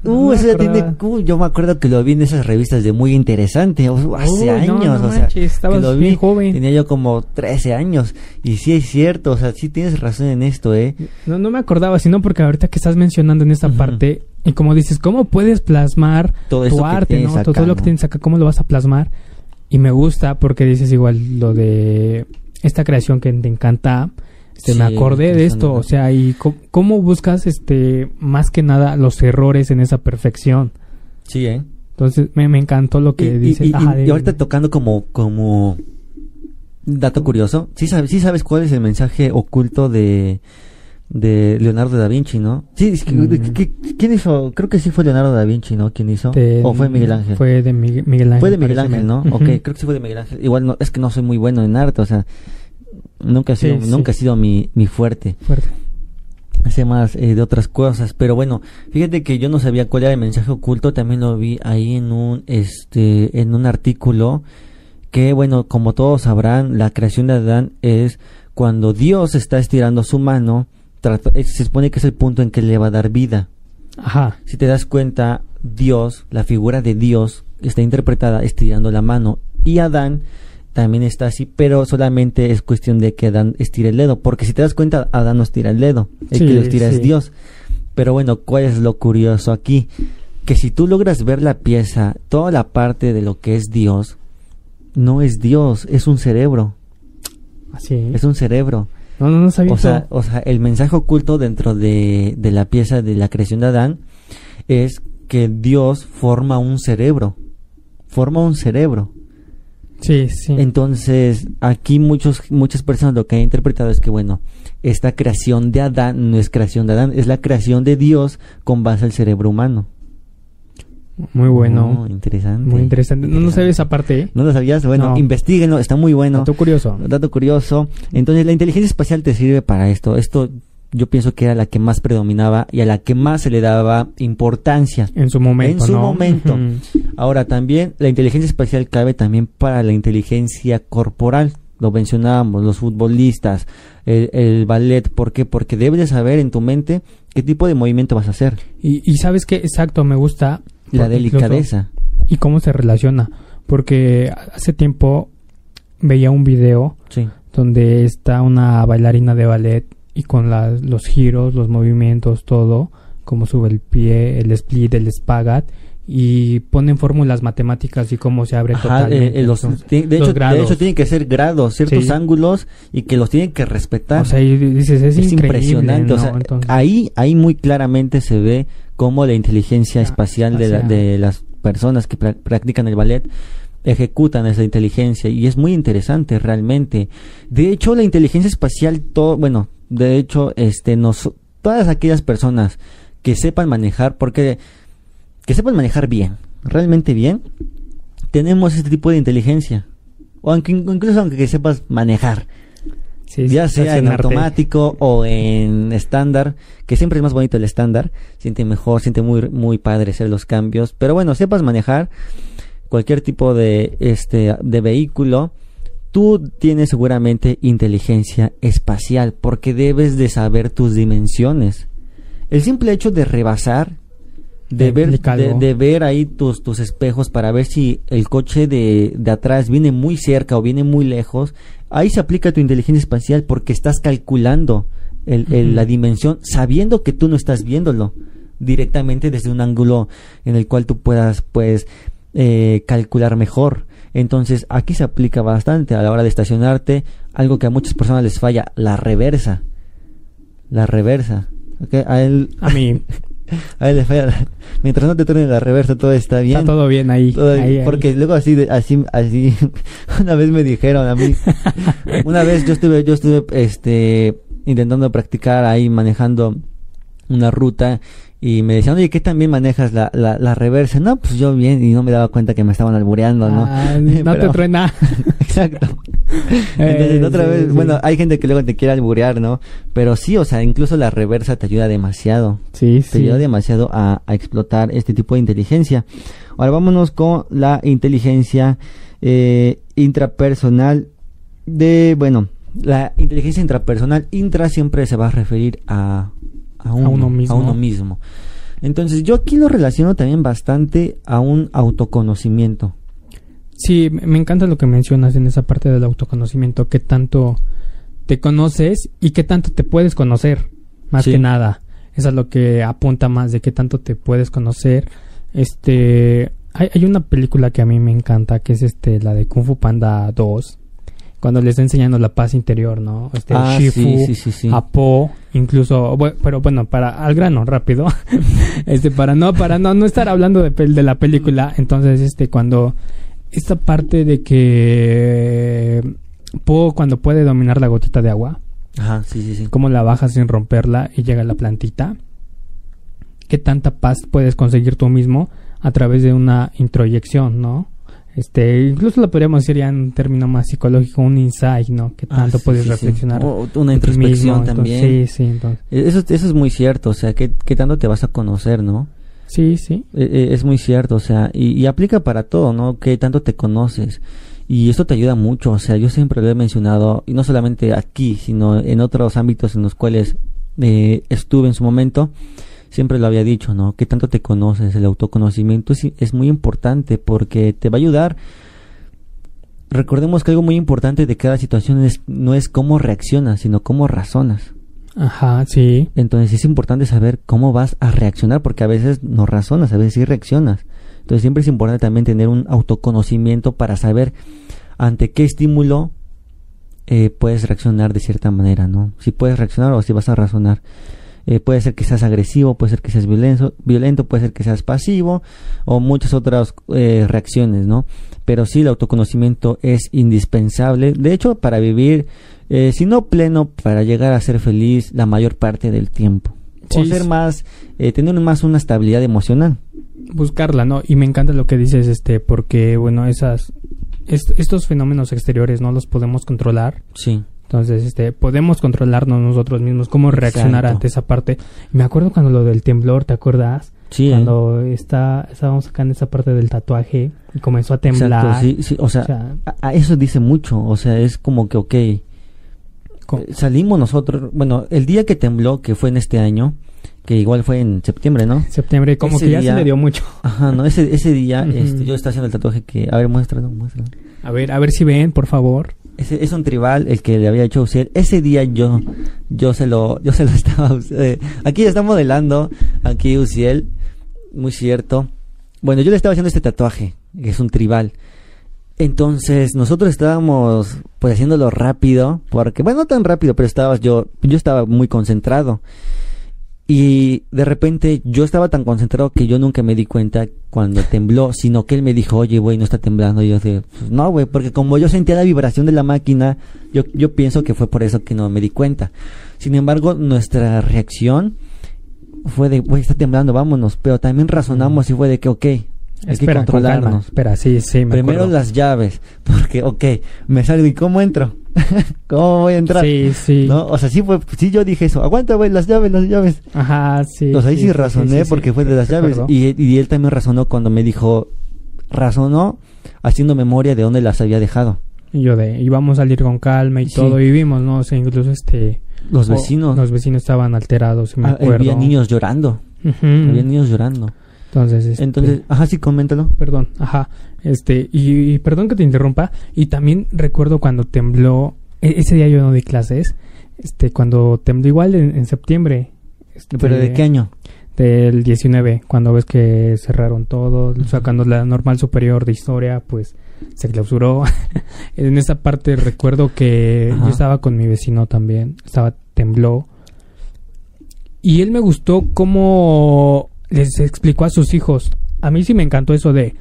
Uh, tiene, uh, yo me acuerdo que lo vi en esas revistas de muy interesante, hace años, o sea, que lo vi, joven. tenía yo como 13 años, y sí es cierto, o sea, sí tienes razón en esto, ¿eh? No, no me acordaba, sino porque ahorita que estás mencionando en esta parte, y como dices, ¿cómo puedes plasmar tu arte, ¿no? todo, lo que tienes acá, ¿cómo lo vas a plasmar? Y me gusta porque dices igual lo de esta creación que te encanta. Este, me acordé de esto, o sea, y cómo, buscas este más que nada los errores en esa perfección. Sí, ¿eh? Entonces me, encantó lo que dices. Y, ahorita tocando como como dato curioso, ¿sí sabes, ¿sí sabes cuál es el mensaje oculto de de Leonardo da Vinci, ¿no? Sí, mm. ¿quién hizo? Creo que sí fue Leonardo da Vinci, ¿no? ¿Quién hizo? ¿O fue Miguel Ángel? Fue de Miguel, Ángel. Fue de Miguel Ángel, ¿no? Ok, creo que sí fue de Miguel Ángel. Igual no, es que no soy muy bueno en arte, o sea, nunca ha sido, nunca ha sido mi, mi fuerte. Fuerte. Sé más eh, de otras cosas, pero bueno, fíjate que yo no sabía cuál era el mensaje oculto, también lo vi ahí en un, este, en un artículo que, bueno, como todos sabrán, la creación de Adán es cuando Dios está estirando su mano eh, se supone que es el punto en que le va a dar vida. Ajá. Si te das cuenta, Dios, la figura de Dios, está interpretada estirando la mano. Y Adán también está así, pero solamente es cuestión de que Adán estire el dedo. Porque si te das cuenta, Adán no estira el dedo. El que lo estira es Dios. Pero bueno, ¿cuál es lo curioso aquí? Que si tú logras ver la pieza, toda la parte de lo que es Dios, no es Dios, es un cerebro. Así. Es un cerebro. No, no, no sabía. O sea, o sea, el mensaje oculto dentro de, de la pieza de la creación de Adán es que Dios forma un cerebro. Forma un cerebro. Sí, sí. Entonces, aquí muchos, muchas personas lo que han interpretado es que, bueno, esta creación de Adán no es creación de Adán, es la creación de Dios con base al cerebro humano. Muy bueno. Oh, interesante. Muy interesante. No, no sabía esa parte, ¿eh? ¿No lo sabías? Bueno, investiguenlo, está muy bueno. Dato curioso. Dato curioso. Entonces, la inteligencia espacial te sirve para esto. Esto yo pienso que era la que más predominaba y a la que más se le daba importancia. En su momento. En su momento. Ahora también la inteligencia espacial cabe también para la inteligencia corporal. Lo mencionábamos, los futbolistas, el, el, ballet. ¿Por qué? Porque debes de saber en tu mente qué tipo de movimiento vas a hacer. Y, y sabes qué, exacto, me gusta la delicadeza. y cómo se relaciona. Porque hace tiempo veía un video donde está una bailarina de ballet y con los giros, los movimientos, todo, cómo sube el pie, el split, el spagat y ponen fórmulas matemáticas y cómo se abre totalmente. Eh, los, de, hecho, de, hecho, tienen que ser grados, ciertos ángulos y que los tienen que respetar. O sea, dices, es, impresionante. O sea, ahí, ahí muy claramente se ve cómo la inteligencia ah, espacial de, de, las personas que practican el ballet ejecutan esa inteligencia y es muy interesante realmente. De hecho, la inteligencia espacial, todo, bueno, de hecho, este, nos, todas aquellas personas que sepan manejar, porque que sepan manejar bien, realmente bien, tenemos este tipo de inteligencia. O aunque, incluso aunque sepas manejar. Ya sea en automático o en estándar, que siempre es más bonito el estándar, siente mejor, siente muy, muy padre hacer los cambios, pero bueno, sepas manejar cualquier tipo de, este, de vehículo, tú tienes seguramente inteligencia espacial, porque debes de saber tus dimensiones. El simple hecho de rebasar de ver, de, ver ahí tus, tus espejos para ver si el coche de, de atrás viene muy cerca o viene muy lejos. Ahí se aplica tu inteligencia espacial porque estás calculando el, la dimensión sabiendo que tú no estás viéndolo directamente desde un ángulo en el cual tú puedas pues eh, calcular mejor. Entonces aquí se aplica bastante a la hora de estacionarte, algo que a muchas personas les falla, la reversa. La reversa. A él... A mí... *laughs* *laughs* A él le falla. Mientras no te turne la reversa, todo está bien. Está todo bien ahí. porque luego así, así, así, *laughs* una vez me dijeron a mí, *laughs* una vez yo estuve, yo estuve, este, intentando practicar ahí manejando una ruta y me decían, oye, ¿qué también manejas la, la, la, reversa? No, pues yo bien, y no me daba cuenta que me estaban albureando, ¿no? Ah, *laughs* no te truena. *laughs* Exacto. Entonces, otra vez, bueno, hay gente que luego te quiere alburear, ¿no? Pero sí, o sea, incluso la reversa te ayuda demasiado. Sí, te ayuda demasiado a, a, explotar este tipo de inteligencia. Ahora vámonos con la inteligencia eh, intrapersonal de, bueno, la inteligencia intrapersonal, intra siempre se va a referir a a uno, mismo. Entonces yo aquí lo relaciono también bastante a un autoconocimiento. Sí, me encanta lo que mencionas en esa parte del autoconocimiento, que tanto te conoces y que tanto te puedes conocer, más que nada. Eso es lo que apunta más de qué tanto te puedes conocer. Este, hay, hay, una película que a mí me encanta, que es este, la de Kung Fu Panda 2, cuando le está enseñando la paz interior, ¿no? Este, ah, Shifu, a Po, incluso, pero bueno, para al grano, rápido, *laughs* este, para no, para no, no estar hablando de, de la película, entonces, este, cuando esta parte de que Po cuando puede dominar la gotita de agua, Ajá, sí, sí, sí. cómo la baja sin romperla y llega a la plantita, qué tanta paz puedes conseguir tú mismo a través de una introyección, ¿no? Este incluso lo podríamos decir ya en un término más psicológico un insight no que ah, tanto puedes reflexionar una introspección también. sí sí entonces. E-, eso eso es muy cierto o sea qué tanto te vas a conocer no sí sí. E-, e-, es muy cierto o sea y, aplica para todo no qué tanto te conoces y esto te ayuda mucho o sea yo siempre lo he mencionado y no solamente aquí sino en otros ámbitos en los cuales eh, estuve en su momento siempre lo había dicho, ¿no? Que tanto te conoces, el autoconocimiento es, es muy importante porque te va a ayudar. Recordemos que algo muy importante de cada situación es, no es cómo reaccionas, sino cómo razonas. Ajá, sí. Entonces es importante saber cómo vas a reaccionar, porque a veces no razonas, a veces sí reaccionas. Entonces siempre es importante también tener un autoconocimiento para saber ante qué estímulo eh, puedes reaccionar de cierta manera, ¿no? Si puedes reaccionar o si vas a razonar. Eh, puede ser que seas agresivo, puede ser que seas violento, violento, puede ser que seas pasivo o muchas otras eh, reacciones, ¿no? Pero sí, el autoconocimiento es indispensable. De hecho, para vivir, eh, si no pleno, para llegar a ser feliz la mayor parte del tiempo. o ser más, tener más una estabilidad emocional. Buscarla, ¿no? Y me encanta lo que dices, este, porque, bueno, esas, estos fenómenos exteriores no los podemos controlar. Sí entonces, este, podemos controlarnos nosotros mismos, cómo reaccionar ante esa parte. Me acuerdo cuando lo del temblor, ¿te acuerdas? Sí. Cuando está, estábamos acá en esa parte del tatuaje y comenzó a temblar. Exacto, sí, sí. O sea, a, eso dice mucho. O sea, es como que, ok, eh, salimos nosotros, bueno, el día que tembló, que fue en este año, que igual fue en septiembre, ¿no? Septiembre, como que ya se le dio mucho. *laughs* Ajá, no, ese, ese día este, yo estaba haciendo el tatuaje que, a ver, muéstralo, muéstralo. A ver, a ver si ven, por favor. Es un tribal el que le había hecho Uciel. Ese día yo yo se lo yo se lo *laughs* estaba aquí está modelando aquí Uciel, muy cierto. Bueno, yo le estaba haciendo este tatuaje, que es un tribal. Entonces, nosotros estábamos pues haciéndolo rápido, porque bueno, no tan rápido, pero estaba yo yo estaba muy concentrado. Y de repente yo estaba tan concentrado que yo nunca me di cuenta cuando tembló, sino que él me dijo, oye, güey, no está temblando. Y yo dije, pues no, güey, porque como yo sentía la vibración de la máquina, yo, yo pienso que fue por eso que no me di cuenta. Sin embargo, nuestra reacción fue de, güey, está temblando, vámonos. Pero también razonamos y fue de que, ok, hay que controlarnos. Espera, sí, sí, me Primero las llaves, porque, ok, me salgo y ¿cómo entro? *laughs* ¿Cómo voy a entrar? Sí, sí. ¿No? O sea, sí fue, sí yo dije eso, aguanta, güey, las llaves, las llaves. Ajá, sí. Entonces ahí sí, razoné porque fue de las llaves. Y, y, él también razonó cuando me dijo, razonó haciendo memoria de dónde las había dejado. Y yo de, íbamos a salir con calma y todo, y vimos, ¿no? O sea, incluso este... Los vecinos. los vecinos estaban alterados, me ah, Había niños llorando. Había niños llorando. Entonces, este, Entonces, ajá, sí, coméntalo. Perdón, ajá. Este, y, perdón que te interrumpa. Y también recuerdo cuando tembló, e, ese día yo no di clases, este, cuando tembló igual en, septiembre. Este, ¿Pero de qué año? Del 19, cuando ves que cerraron todo, o sea, cuando la normal superior de historia, pues se clausuró. *laughs* en esa parte recuerdo que yo estaba con mi vecino también, estaba tembló. Y él me gustó cómo les explicó a sus hijos. A mí sí me encantó eso de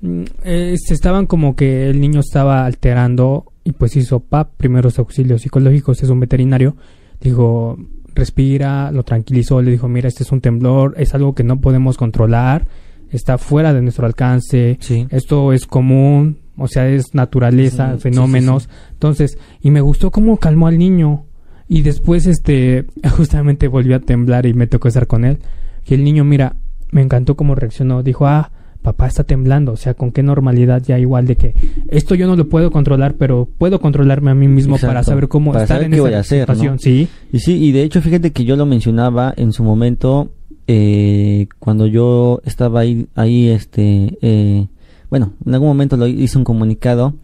mm, eh, se estaban como que el niño estaba alterando y pues hizo PAP, primeros auxilios psicológicos, es un veterinario, dijo, respira, lo tranquilizó, le dijo, mira, este es un temblor, es algo que no podemos controlar, está fuera de nuestro alcance, esto es común, o sea, es naturaleza, fenómenos. Entonces, y me gustó cómo calmó al niño. Y después, este, *laughs* justamente volvió a temblar y me tocó estar con él. Y el niño, mira, me encantó cómo reaccionó. Dijo, ah, papá está temblando. O sea, con qué normalidad ya igual de que esto yo no lo puedo controlar, pero puedo controlarme a mí mismo para saber cómo estar en esa situación. Sí. Y sí, y de hecho, fíjate que yo lo mencionaba en su momento, eh, cuando yo estaba ahí, ahí este, eh, bueno, en algún momento lo hice un comunicado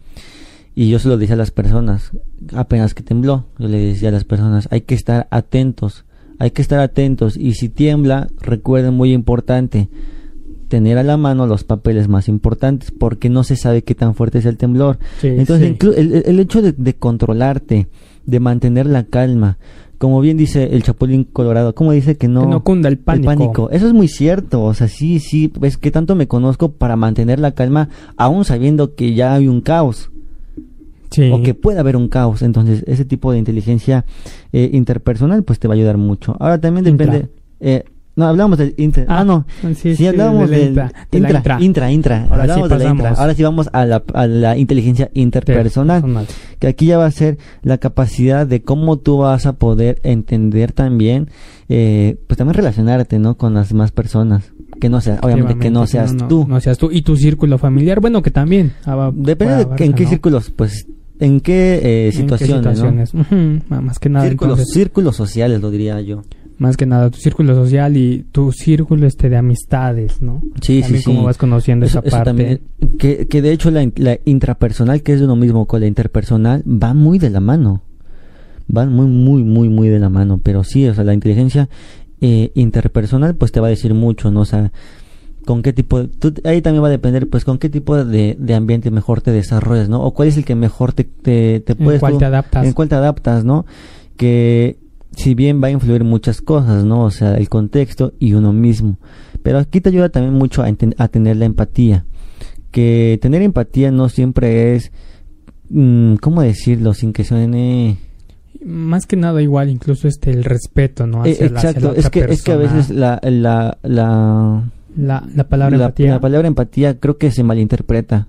y yo se lo decía a las personas, apenas que tembló, yo le decía a las personas, hay que estar atentos hay que estar atentos y si tiembla, recuerden muy importante, tener a la mano los papeles más importantes porque no se sabe qué tan fuerte es el temblor. Entonces, El, hecho de, controlarte, de mantener la calma, como bien dice el Chapulín Colorado, como dice que no, no cunda el pánico. el pánico. Eso es muy cierto, o sea, sí, sí, es que tanto me conozco para mantener la calma aún sabiendo que ya hay un caos o que pueda haber un caos. Entonces, ese tipo de inteligencia eh, interpersonal, pues te va a ayudar mucho. Ahora también depende. Eh, no, hablamos del inter. Ah, no. Sí, sí, hablamos del intra, intra, intra, Ahora sí de la intra. Ahora sí vamos a la, a la inteligencia interpersonal. Que aquí ya va a ser la capacidad de cómo tú vas a poder entender también, eh, pues también relacionarte, ¿no? Con las demás personas que no sea, obviamente que no seas tú. No seas tú. Y tu círculo familiar, bueno, que también. Ah, depende de en qué círculos, pues ¿En qué eh, situaciones? Más que nada. Círculos, círculos sociales, lo diría yo. Más que nada, tu círculo social y tu círculo este de amistades, ¿no? Sí, también sí, como vas conociendo esa parte. que, que de hecho la, la, intrapersonal, que es uno mismo con la interpersonal, va muy de la mano. Van muy, muy, muy, muy de la mano. Pero sí, o sea, la inteligencia eh, interpersonal, pues te va a decir mucho, ¿no? O sea, con qué tipo ahí también va a depender pues con qué tipo de, de, ambiente mejor te desarrollas no o cuál es el que mejor te te, te puedes en cuál te adaptas en cuál te adaptas no que si bien va a influir muchas cosas no o sea el contexto y uno mismo. Pero aquí te ayuda también mucho a, a tener la empatía. Que tener empatía no siempre es mm, cómo decirlo sin que suene más que nada igual incluso este el respeto no eh, exacto es que es que a veces la, la, la la, la palabra empatía. La palabra empatía creo que se malinterpreta.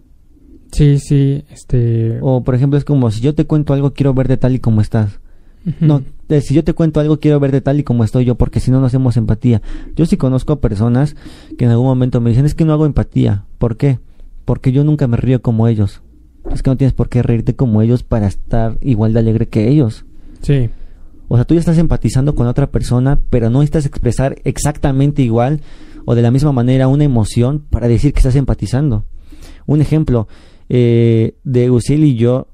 Sí, sí, este... O por ejemplo es como si yo te cuento algo quiero verte tal y como estás. No, si yo te cuento algo quiero verte tal y como estoy yo porque si no no hacemos empatía. Yo sí conozco a personas que en algún momento me dicen es que no hago empatía. ¿Por qué? Porque yo nunca me río como ellos. Es que no tienes por qué reírte como ellos para estar igual de alegre que ellos. Sí. O sea, tú ya estás empatizando con otra persona, pero no estás expresar exactamente igual o de la misma manera una emoción para decir que estás empatizando. Un ejemplo, eh, de Uciel y yo,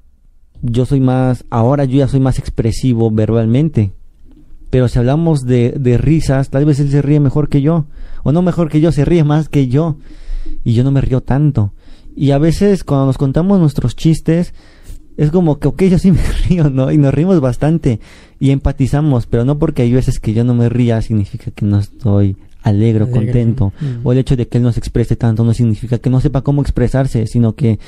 yo soy más, ahora yo ya soy más expresivo verbalmente. Pero si hablamos de, de risas, tal vez él se ríe mejor que yo. O no mejor que yo, se ríe más que yo. Y yo no me río tanto. Y a veces cuando nos contamos nuestros chistes, es como que, ok, yo sí me *laughs* río, ¿no? Y nos rimos bastante y empatizamos, pero no porque hay veces que yo no me ría significa que no estoy alegro, contento, o el hecho de que él no se exprese tanto no significa que no sepa cómo expresarse, sino que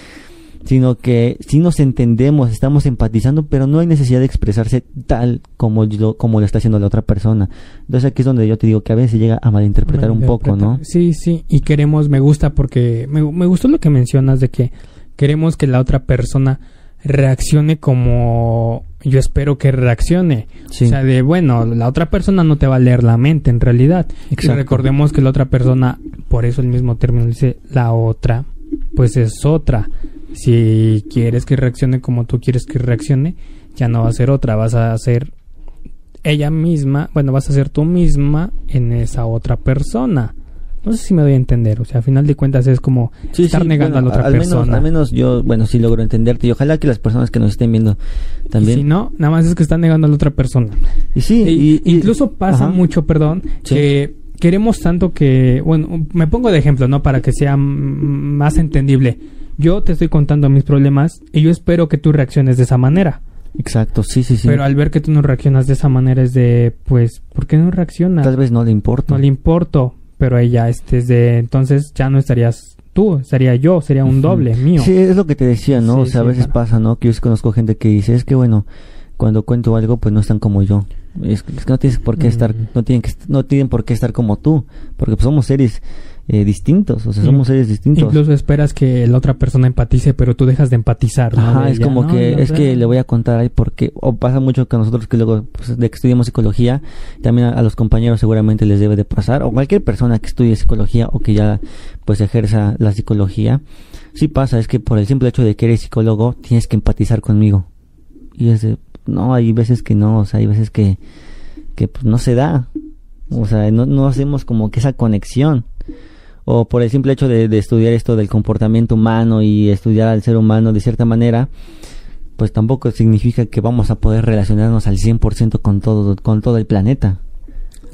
sino que si nos entendemos, estamos empatizando, pero no hay necesidad de expresarse tal como yo, como lo está haciendo la otra persona. Entonces aquí es donde yo te digo que a veces llega a malinterpretar un poco, ¿no? Sí, sí, y queremos, me gusta porque me, me gustó lo que mencionas de que queremos que la otra persona reaccione como yo espero que reaccione. O sea, de bueno, la otra persona no te va a leer la mente en realidad. Y recordemos que la otra persona, por eso el mismo término dice la otra, pues es otra. Si quieres que reaccione como tú quieres que reaccione, ya no va a ser otra, vas a ser ella misma, bueno, vas a ser tú misma en esa otra persona. No sé si me doy a entender, o sea, a final de cuentas es como estar negando a la otra al persona. Menos, al menos yo, bueno, sí logro entenderte y ojalá que las personas que nos estén viendo también. si no, nada más es que están negando a la otra persona. Y sí, incluso pasa mucho, perdón, que queremos tanto que, bueno, me pongo de ejemplo, ¿no? Para que sea más entendible. Yo te estoy contando mis problemas y yo espero que tú reacciones de esa manera. Exacto, sí, sí, sí. Pero al ver que tú no reaccionas de esa manera es de, pues, ¿por qué no reaccionas? Tal vez no le importa. No le importo, pero ella, este, es de, entonces ya no estarías tú, sería yo, sería un doble mío. Sí, es lo que te decía, ¿no? o sea, a veces pasa, ¿no? Que yo conozco gente que dice, es que bueno, cuando cuento algo, pues no están como yo. Es, que no tienes por qué estar, no tienen que, no tienen por qué estar como tú, porque pues somos seres eh, distintos, o sea, somos seres distintos. Incluso esperas que la otra persona empatice, pero tú dejas de empatizar. Ajá, es como que, es que le voy a contar ahí porque, o pasa mucho que nosotros que luego, pues, de que estudiamos psicología, también a, los compañeros seguramente les debe de pasar, o cualquier persona que estudie psicología o que ya, pues, ejerza la psicología, sí pasa, es que por el simple hecho de que eres psicólogo, tienes que empatizar conmigo. Y es de, no, hay veces que no, o sea, hay veces que, que pues, no se da. O sea, no, no hacemos como que esa conexión o por el simple hecho de, estudiar esto del comportamiento humano y estudiar al ser humano de cierta manera, pues tampoco significa que vamos a poder relacionarnos al 100% con todo, con todo el planeta.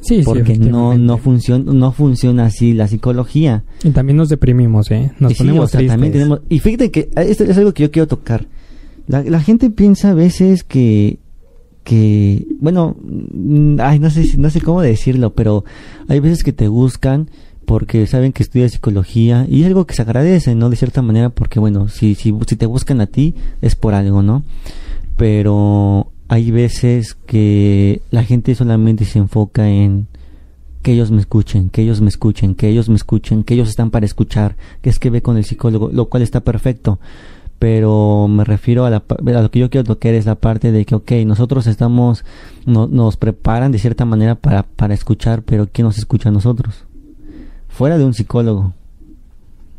Sí, porque no no funciona no funciona así la psicología. Y también nos deprimimos, ¿eh? Nos ponemos También tenemos y fíjate que ah, esto es algo que yo quiero tocar. La, la gente piensa a veces que que bueno, mm, ay no sé no sé cómo decirlo, pero hay veces que te buscan porque saben que estudias psicología y es algo que se agradece, ¿no? De cierta manera, porque bueno, si, si, si te buscan a ti es por algo, ¿no? Pero hay veces que la gente solamente se enfoca en que ellos me escuchen, que ellos me escuchen, que ellos me escuchen, que ellos están para escuchar, que es que ve con el psicólogo, lo cual está perfecto. Pero me refiero a, la, a lo que yo quiero tocar es la parte de que, ok, nosotros estamos, no, nos preparan de cierta manera para, para escuchar, pero ¿quién nos escucha a nosotros? Fuera de un psicólogo.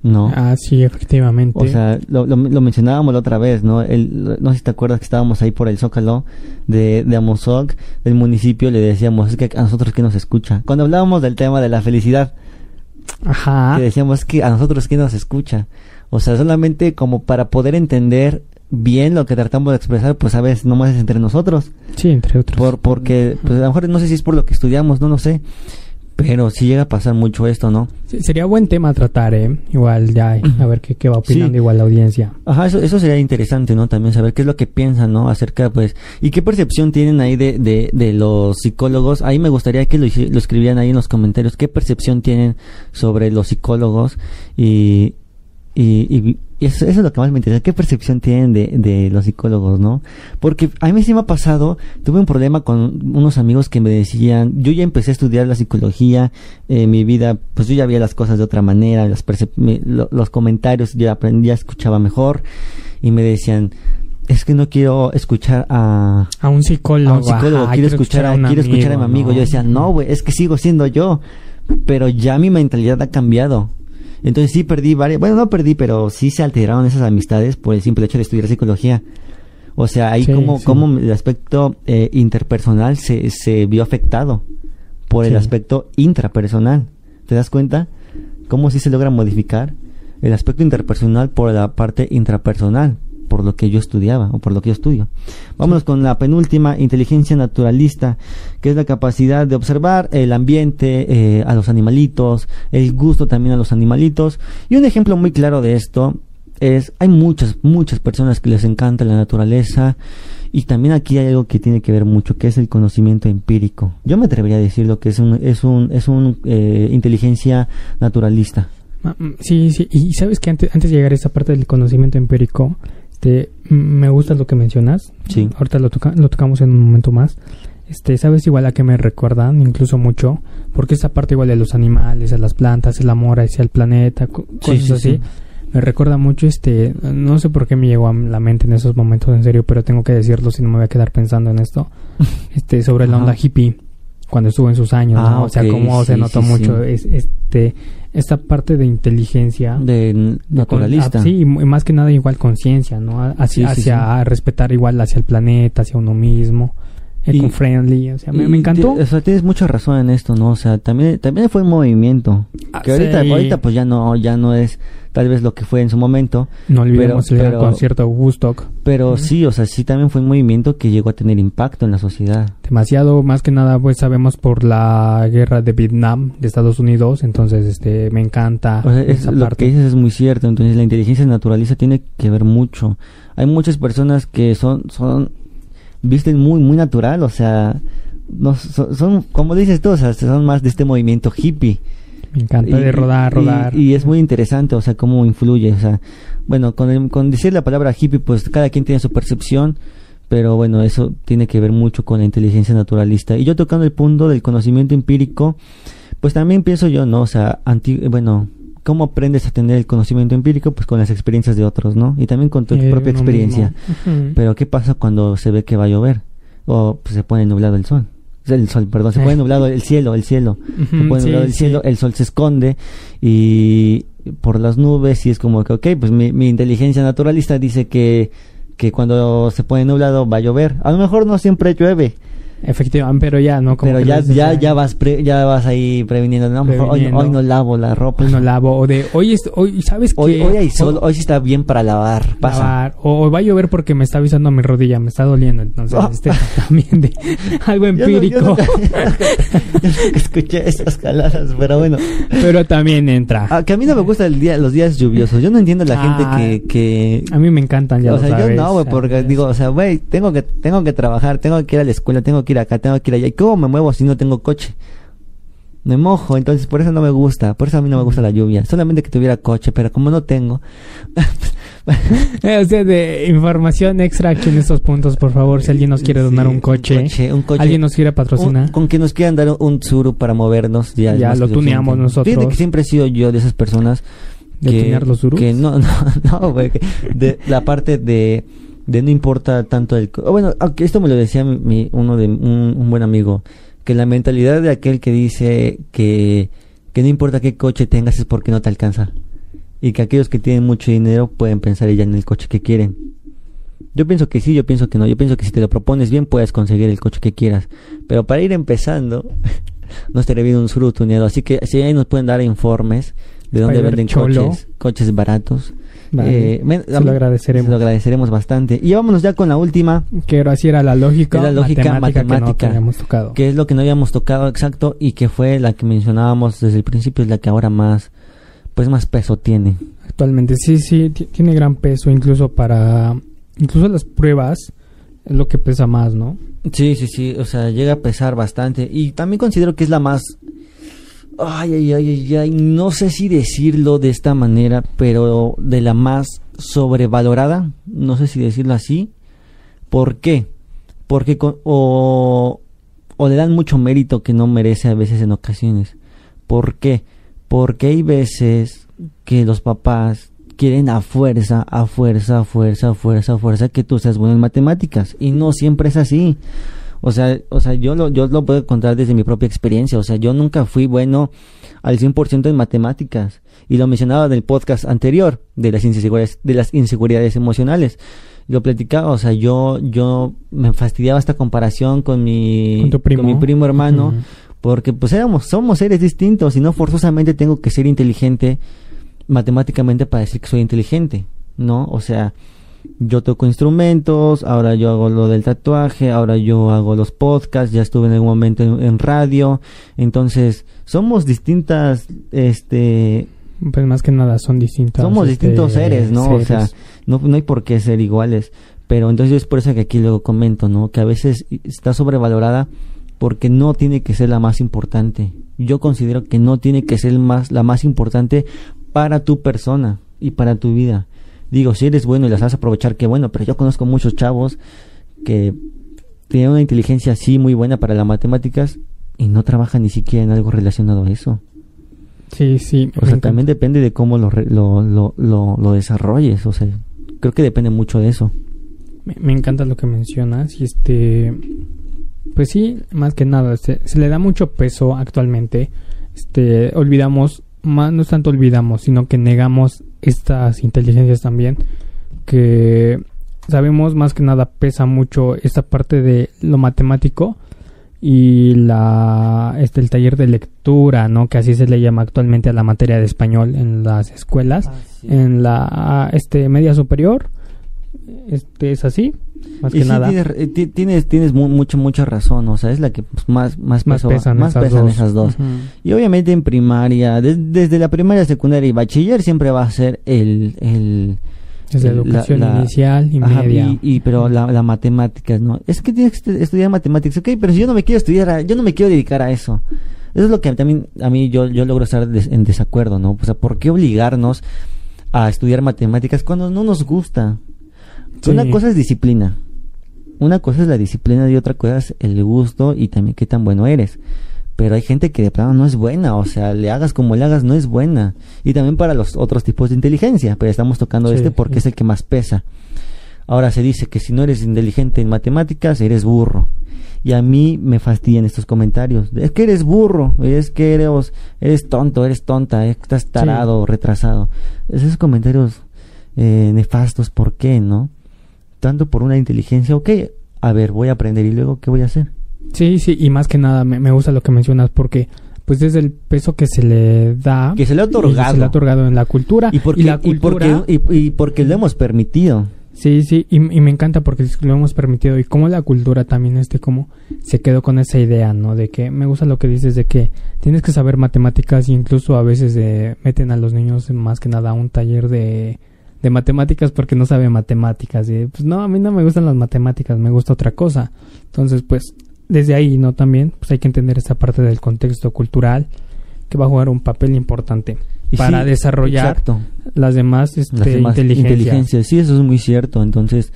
¿No? Ah, sí, efectivamente. O sea, lo, lo, mencionábamos la otra vez, ¿no? El, no sé si te acuerdas que estábamos ahí por el Zócalo de, de Amozoc, del municipio, le decíamos, es que a nosotros que nos escucha. Cuando hablábamos del tema de la felicidad, Ajá. le decíamos, es que a nosotros que nos escucha. O sea, solamente como para poder entender bien lo que tratamos de expresar, pues a veces nomás es entre nosotros. Sí, entre otros. Por, porque, pues a lo mejor no sé si es por lo que estudiamos, no, no sé. Pero sí llega a pasar mucho esto, ¿no? sería buen tema a tratar, ¿eh? Igual ya, a ver qué, qué va opinando igual la audiencia. Ajá, eso, eso sería interesante, ¿no? También saber qué es lo que piensan, ¿no? Acerca, pues, y qué percepción tienen ahí de, de, de los psicólogos. Ahí me gustaría que lo, lo escribieran ahí en los comentarios. ¿Qué percepción tienen sobre los psicólogos? Y, y, y eso, es lo que más me interesa. ¿Qué percepción tienen de, de, los psicólogos, no? Porque a mí sí me ha pasado, tuve un problema con unos amigos que me decían, yo ya empecé a estudiar la psicología, en mi vida, pues yo ya veía las cosas de otra manera, las los comentarios yo aprendí, ya escuchaba mejor, y me decían, es que no quiero escuchar a, a un psicólogo, a un psicólogo quiero, escuchar a, quiero escuchar a mi amigo. Yo decía, no, güey, es que sigo siendo yo, pero ya mi mentalidad ha cambiado entonces sí perdí varias, bueno, no perdí, pero sí se alteraron esas amistades por el simple hecho de estudiar psicología. O sea, ahí como, como el aspecto eh, interpersonal se, se vio afectado por el aspecto intrapersonal. ¿Te das cuenta? ¿Cómo sí se logra modificar el aspecto interpersonal por la parte intrapersonal? Por lo que yo estudiaba o por lo que yo estudio. Vámonos con la penúltima, inteligencia naturalista, que es la capacidad de observar el ambiente, eh, a los animalitos, el gusto también a los animalitos. Y un ejemplo muy claro de esto es, hay muchas, muchas personas que les encanta la naturaleza y también aquí hay algo que tiene que ver mucho, que es el conocimiento empírico. Yo me atrevería a decir lo que es un, es un, es un eh, inteligencia naturalista. Mm, sí, sí, y sabes que antes, antes de llegar a esa parte del conocimiento empírico, este, me gusta lo que mencionas. Sí. Ahorita lo, lo tocamos en un momento más. Este, sabes igual a que me recuerdan, incluso mucho, porque esa parte igual de los animales, a las plantas, el amor hacia el planeta, cosas así. Me recuerda mucho, este, no sé por qué me llegó a la mente en esos momentos, en serio, pero tengo que decirlo si no me voy a quedar pensando en esto. *laughs* este, sobre la onda hippie, cuando estuvo en sus años, ah, O sea, cómo se notó mucho es, este, esta parte de inteligencia. De naturalista. sí y más que nada igual conciencia no hacia, hacia respetar igual hacia el planeta hacia uno mismo eco-friendly, o sea, me, encantó. O sea, tienes mucha razón en esto, ¿no? O sea, también también fue un movimiento ah, que ahorita ahorita pues ya no ya no es tal vez lo que fue en su momento. No olvidemos el concierto Woodstock. Pero sí, o sea, sí también fue un movimiento que llegó a tener impacto en la sociedad. Demasiado, más que nada, pues sabemos por la guerra de Vietnam de Estados Unidos, entonces este me encanta o sea, Lo que dices es muy cierto, entonces la inteligencia naturalista tiene que ver mucho. Hay muchas personas que son son visten muy muy natural, o sea, no son, como dices tú, o sea, son más de este movimiento hippie me encanta de rodar, rodar. Y, es muy interesante, o sea, cómo influye. O sea, bueno, con, con decir la palabra hippie, pues cada quien tiene su percepción, pero bueno, eso tiene que ver mucho con la inteligencia naturalista. Y yo tocando el punto del conocimiento empírico, pues también pienso yo, ¿no? O sea, bueno, ¿cómo aprendes a tener el conocimiento empírico? Pues con las experiencias de otros, ¿no? Y también con tu eh, propia experiencia. Pero ¿qué pasa cuando se ve que va a llover? O pues, se pone nublado el sol el sol, perdón, se pone nublado el cielo, el cielo, se pone nublado el cielo, el sol se esconde y por las nubes y es como que, ok, pues mi, mi inteligencia naturalista dice que, que cuando se pone nublado va a llover. A lo mejor no siempre llueve, Efectivamente, pero ya, ¿no? Como pero ya, ya, ya vas ya vas ahí previniendo, no, Hoy, hoy, no lavo la ropa. Hoy no lavo, o de, hoy, hoy ¿sabes hoy, Hoy hay sol, hoy sí está bien para lavar, pasa. o, va a llover porque me está avisando mi rodilla, me está doliendo, entonces, oh. este, *laughs* también de *laughs* algo empírico. *laughs* escuché esas caladas, pero bueno. Pero también entra. Ah, que a mí no me gustan el día, los días lluviosos, yo no entiendo la gente ah, que, que... A mí me encantan, ya O sea, yo no, güey, porque digo, o sea, güey, tengo que, tengo que trabajar, tengo que ir a la escuela, tengo que acá, tengo que ir allá. ¿Y cómo me muevo si no tengo coche? Me mojo, entonces por eso no me gusta, por eso a mí no me gusta la lluvia. Solamente que tuviera coche, pero como no tengo. *laughs* Eh, o sea, de información extra aquí en estos puntos, por favor, si alguien nos quiere donar un, coche, un, coche, alguien nos quiere patrocinar. con que nos quieran dar un Tsuru para movernos, ya, ya lo tuneamos nosotros. Fíjate que siempre he sido yo de esas personas ¿De que, los que no, *laughs* no, no, de la parte de de no importa tanto el... Bueno, aunque esto me lo decía mi, uno de un, buen amigo, que la mentalidad de aquel que dice que, que no importa qué coche tengas es porque no te alcanza. Y que aquellos que tienen mucho dinero pueden pensar ya en el coche que quieren. Yo pienso que sí, yo pienso que no. Yo pienso que si te lo propones bien puedes conseguir el coche que quieras. Pero para ir empezando, *laughs* no estaría bien un Suru tuneado. Así que si ahí nos pueden dar informes de dónde venden coches, coches baratos eh, se lo agradeceremos. lo agradeceremos bastante. Y vámonos ya con la última. Que así era la lógica, la lógica matemática, que, no tocado. que es lo que no habíamos tocado exacto y que fue la que mencionábamos desde el principio, es la que ahora más, pues más peso tiene. Actualmente sí, sí, tiene gran peso incluso para, incluso las pruebas es lo que pesa más, ¿no? Sí, sí, sí, o sea, llega a pesar bastante y también considero que es la más Ay, ay, ay, ay, no sé si decirlo de esta manera, pero de la más sobrevalorada, no sé si decirlo así. ¿Por qué? Porque o, o le dan mucho mérito que no merece a veces en ocasiones. ¿Por qué? Porque hay veces que los papás quieren a fuerza, a fuerza, a fuerza, a fuerza, a fuerza que tú seas bueno en matemáticas. Y no siempre es así. O sea, o sea, yo lo, yo lo puedo contar desde mi propia experiencia. O sea, yo nunca fui bueno al 100% en matemáticas. Y lo mencionaba en el podcast anterior de las inseguridades, de las inseguridades emocionales. Lo platicaba, o sea, yo, yo me fastidiaba esta comparación con mi, ¿Con, mi primo hermano. Porque pues éramos, somos seres distintos y no forzosamente tengo que ser inteligente matemáticamente para decir que soy inteligente. ¿No? O sea, yo toco instrumentos, ahora yo hago lo del tatuaje, ahora yo hago los podcasts, ya estuve en algún momento en, radio, entonces somos distintas, este... Pues más que nada son distintos. Somos este, distintos seres, ¿no? O sea, no, no hay por qué ser iguales, pero entonces es por eso que aquí luego comento, ¿no? Que a veces está sobrevalorada porque no tiene que ser la más importante. Yo considero que no tiene que ser más, la más importante para tu persona y para tu vida digo, si eres bueno y las vas a aprovechar, qué bueno, pero yo conozco muchos chavos que tienen una inteligencia así muy buena para las matemáticas y no trabajan ni siquiera en algo relacionado a eso. Sí, sí. O sea, también depende de cómo lo, lo, lo, lo, desarrolles, o sea, creo que depende mucho de eso. Me, encanta lo que mencionas y este, pues sí, más que nada, se, se le da mucho peso actualmente, este, olvidamos más no es tanto olvidamos, sino que negamos estas inteligencias también, que sabemos más que nada pesa mucho esta parte de lo matemático y la este el taller de lectura no que así se le llama actualmente a la materia de español en las escuelas. Ah, en la este media superior este es así más que nada eh, tienes tienes, mucha mucha razón o sea es la que pues, más más, más pesan, más esas, pesan dos. esas dos y obviamente en primaria desde la primaria secundaria y bachiller siempre va a ser el, el desde la educación inicial y media. Y, pero la, la, matemáticas, ¿no? Es que tienes que estudiar matemáticas, ok, pero si yo no me quiero estudiar, yo no me quiero dedicar a eso. Eso es lo que también a mí yo, yo logro estar en desacuerdo, ¿no? O sea, ¿por qué obligarnos a estudiar matemáticas cuando no nos gusta? Una cosa es disciplina. Una cosa es la disciplina y otra cosa es el gusto y también qué tan bueno eres pero hay gente que de plano no es buena, o sea, le hagas como le hagas, no es buena. Y también para los otros tipos de inteligencia, pero estamos tocando este porque es el que más pesa. Ahora se dice que si no eres inteligente en matemáticas, eres burro. Y a mí me fastidian estos comentarios. Es que eres burro, es que eres, eres tonto, eres tonta, estás tarado, retrasado. Esos comentarios eh, nefastos, ¿por qué, no? Por una inteligencia, ok, a ver, voy a aprender y luego, ¿qué voy a hacer? Sí, sí, y más que nada me, gusta lo que mencionas porque pues es el peso que se le da que se le ha otorgado se le ha otorgado. en la cultura y porque la cultura, y porque, lo hemos permitido. Sí sí y, me encanta porque lo hemos permitido y como la cultura también este como se quedó con esa idea no de que me gusta lo que dices de que tienes que saber matemáticas e incluso a veces de, meten a los niños más que nada a un taller de de matemáticas porque no sabe matemáticas y pues no a mí no me gustan las matemáticas me gusta otra cosa entonces pues desde ahí, ¿no? También, pues hay que entender esta parte del contexto cultural que va a jugar un papel importante para desarrollar las demás, este, inteligencias. Sí, eso es muy cierto. Entonces,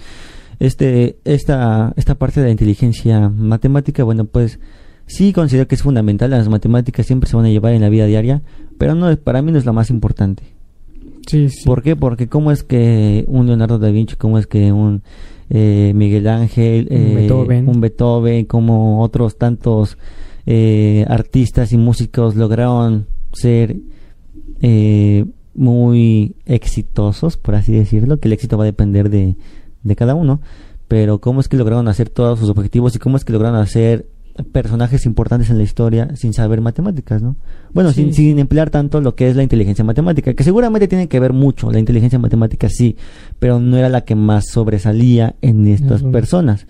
este, esta, esta parte de la inteligencia matemática, bueno, pues sí considero que es fundamental. Las matemáticas siempre se van a llevar en la vida diaria, pero no, para mí no es la más importante. Sí, sí. ¿Por qué? Porque cómo es que un Leonardo da Vinci, cómo es que un eh, Miguel Ángel, un, eh, Beethoven. como otros tantos eh, artistas y músicos lograron ser muy exitosos, por así decirlo, que el éxito va a depender de, de cada uno, pero cómo es que lograron hacer todos sus objetivos y cómo es que lograron hacer personajes importantes en la historia sin saber matemáticas, ¿no? Bueno, sin, sin emplear tanto lo que es la inteligencia matemática, que seguramente tiene que ver mucho, la inteligencia matemática sí, pero no era la que más sobresalía en estas personas.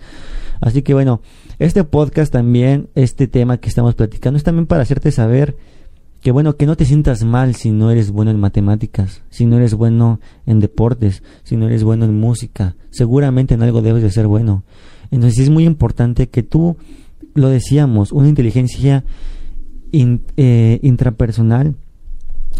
Así que bueno, este podcast también, este tema que estamos platicando, es también para hacerte saber que bueno, que no te sientas mal si no eres bueno en matemáticas, si no eres bueno en deportes, si no eres bueno en música, seguramente en algo debes de ser bueno. Entonces es muy importante que tú lo decíamos, una inteligencia eh, intrapersonal,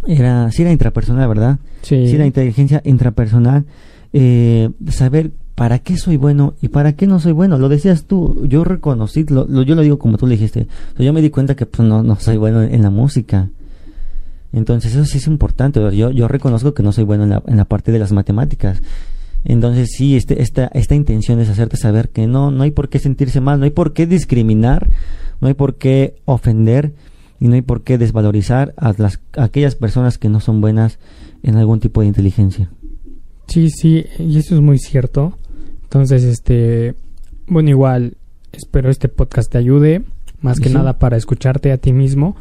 era, sí era intrapersonal, ¿verdad? Sí. Sí, la inteligencia intrapersonal, eh, saber para qué soy bueno y para qué no soy bueno. Lo decías tú, yo reconocí, lo, yo lo digo como tú le dijiste, yo me di cuenta que pues, no, no soy bueno en, la música. Entonces eso sí es importante, yo, yo reconozco que no soy bueno en la, en la parte de las matemáticas. Entonces sí, este, esta, esta intención es hacerte saber que no, no hay por qué sentirse mal, no hay por qué discriminar, no hay por qué ofender y no hay por qué desvalorizar a, las, aquellas personas que no son buenas en algún tipo de inteligencia. Sí, sí, y eso es muy cierto. Entonces, este, bueno, igual espero este podcast te ayude, más que nada para escucharte a ti mismo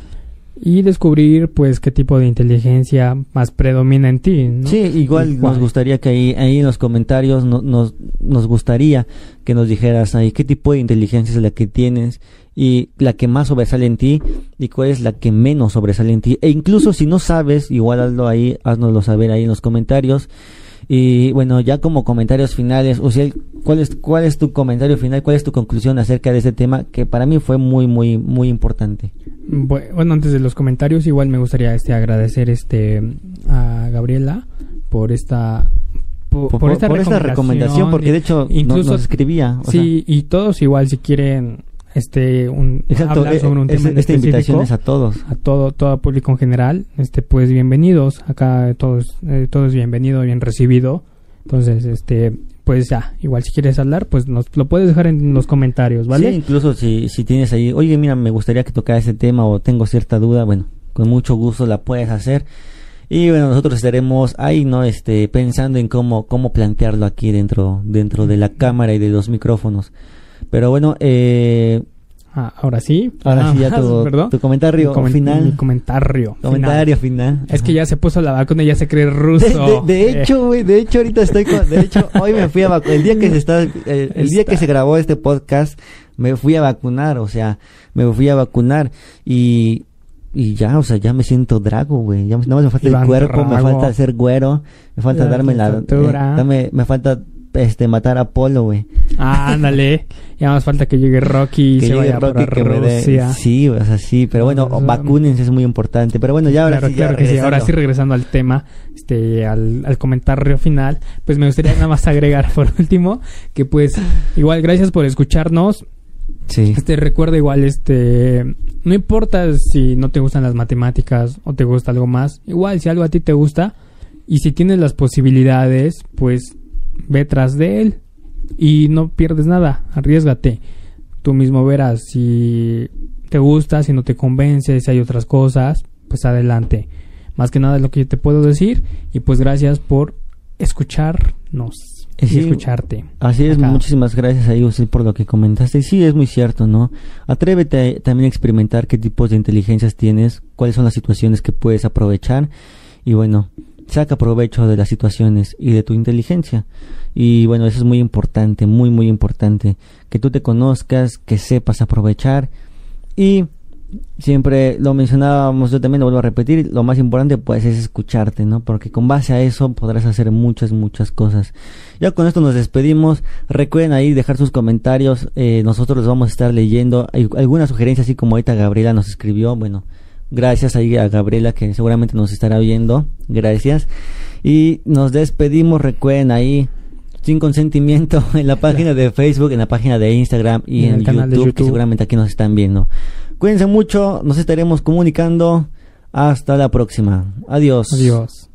y descubrir pues qué tipo de inteligencia más predomina en ti. Sí, igual nos gustaría que ahí, ahí en los comentarios nos, nos gustaría que nos dijeras ahí qué tipo de inteligencia es la que tienes y la que más sobresale en ti y cuál es la que menos sobresale en ti. E incluso si no sabes, igual hazlo ahí, haznoslo saber ahí en los comentarios. Y bueno, ya como comentarios finales, Uciel, ¿cuál es, ¿cuál es tu comentario final? ¿Cuál es tu conclusión acerca de este tema que para mí fue muy, muy, muy importante? Bueno, antes de los comentarios, igual me gustaría este agradecer este a Gabriela por esta por, esta, recomendación, porque de hecho incluso nos, escribía. sí, y todos igual si quieren este un hablar eh, sobre un tema esta invitación es a todos. a todo todo público en general. Este pues bienvenidos. Acá todos eh, todos bienvenido bien recibido. Entonces este pues ya igual si quieres hablar pues nos lo puedes dejar en los comentarios vale sí incluso si si tienes ahí oye mira me gustaría que tocara ese tema o tengo cierta duda bueno con mucho gusto la puedes hacer. Y bueno, nosotros estaremos ahí, ¿no? Este, pensando en cómo, cómo plantearlo aquí dentro, dentro de la cámara y de los micrófonos. Pero bueno, eh, Ah, ahora sí. Ahora sí, ya *laughs* tu, tu comentario final. Mi comentario. Comentario final. Es que ya se puso la vacuna y ya se cree ruso. De, eh. hecho, güey, de hecho ahorita estoy con, de hecho hoy me fui a vacunar, el día que se está, el, día que se grabó este podcast, me fui a vacunar, o sea, me fui a vacunar y, y ya, o sea, ya me siento drago, güey. Ya nada más me falta el cuerpo, me falta ser güero, me falta darme la, eh, me falta este matar a Polo, güey. Ah, ándale. ya más falta que llegue Rocky y se vaya Rocky, Rusia. Sí, o sea, sí, pero bueno, vacúnense es muy importante. Pero bueno, ya ahora sí, claro que sí. Ahora sí regresando al tema, este al, al comentario final, pues me gustaría nada más agregar *laughs* por último que pues igual gracias por escucharnos. Sí. Este recuerda igual este no importa si no te gustan las matemáticas o te gusta algo más, igual si algo a ti te gusta y si tienes las posibilidades, pues ve tras de él y no pierdes nada, arriesgate. Tú mismo verás si te gusta, si no te convence, si hay otras cosas, pues adelante. Más que nada es lo que yo te puedo decir y pues gracias por escucharnos y escucharte. Así es, muchísimas gracias a ellos por lo que comentaste. Sí, es muy cierto, ¿no? Atrévete también a experimentar qué tipos de inteligencias tienes, cuáles son las situaciones que puedes aprovechar y bueno, saca provecho de las situaciones y de tu inteligencia. Y bueno, eso es muy importante, muy, muy importante. Que tú te conozcas, que sepas aprovechar. Y siempre lo mencionábamos, yo también lo vuelvo a repetir, lo más importante pues es escucharte, ¿no? Porque con base a eso podrás hacer muchas, muchas cosas. Ya con esto nos despedimos. Recuerden ahí dejar sus comentarios. Eh, nosotros los vamos a estar leyendo. Hay alguna sugerencia así como ahorita Gabriela nos escribió. Bueno, Gracias ahí a Gabriela que seguramente nos estará viendo. Gracias. Y nos despedimos. Recuerden ahí sin consentimiento *laughs* en la página de Facebook, en la página de Instagram y, en, el canal YouTube, que seguramente aquí nos están viendo. Cuídense mucho, nos estaremos comunicando. Hasta la próxima. Adiós. Adiós.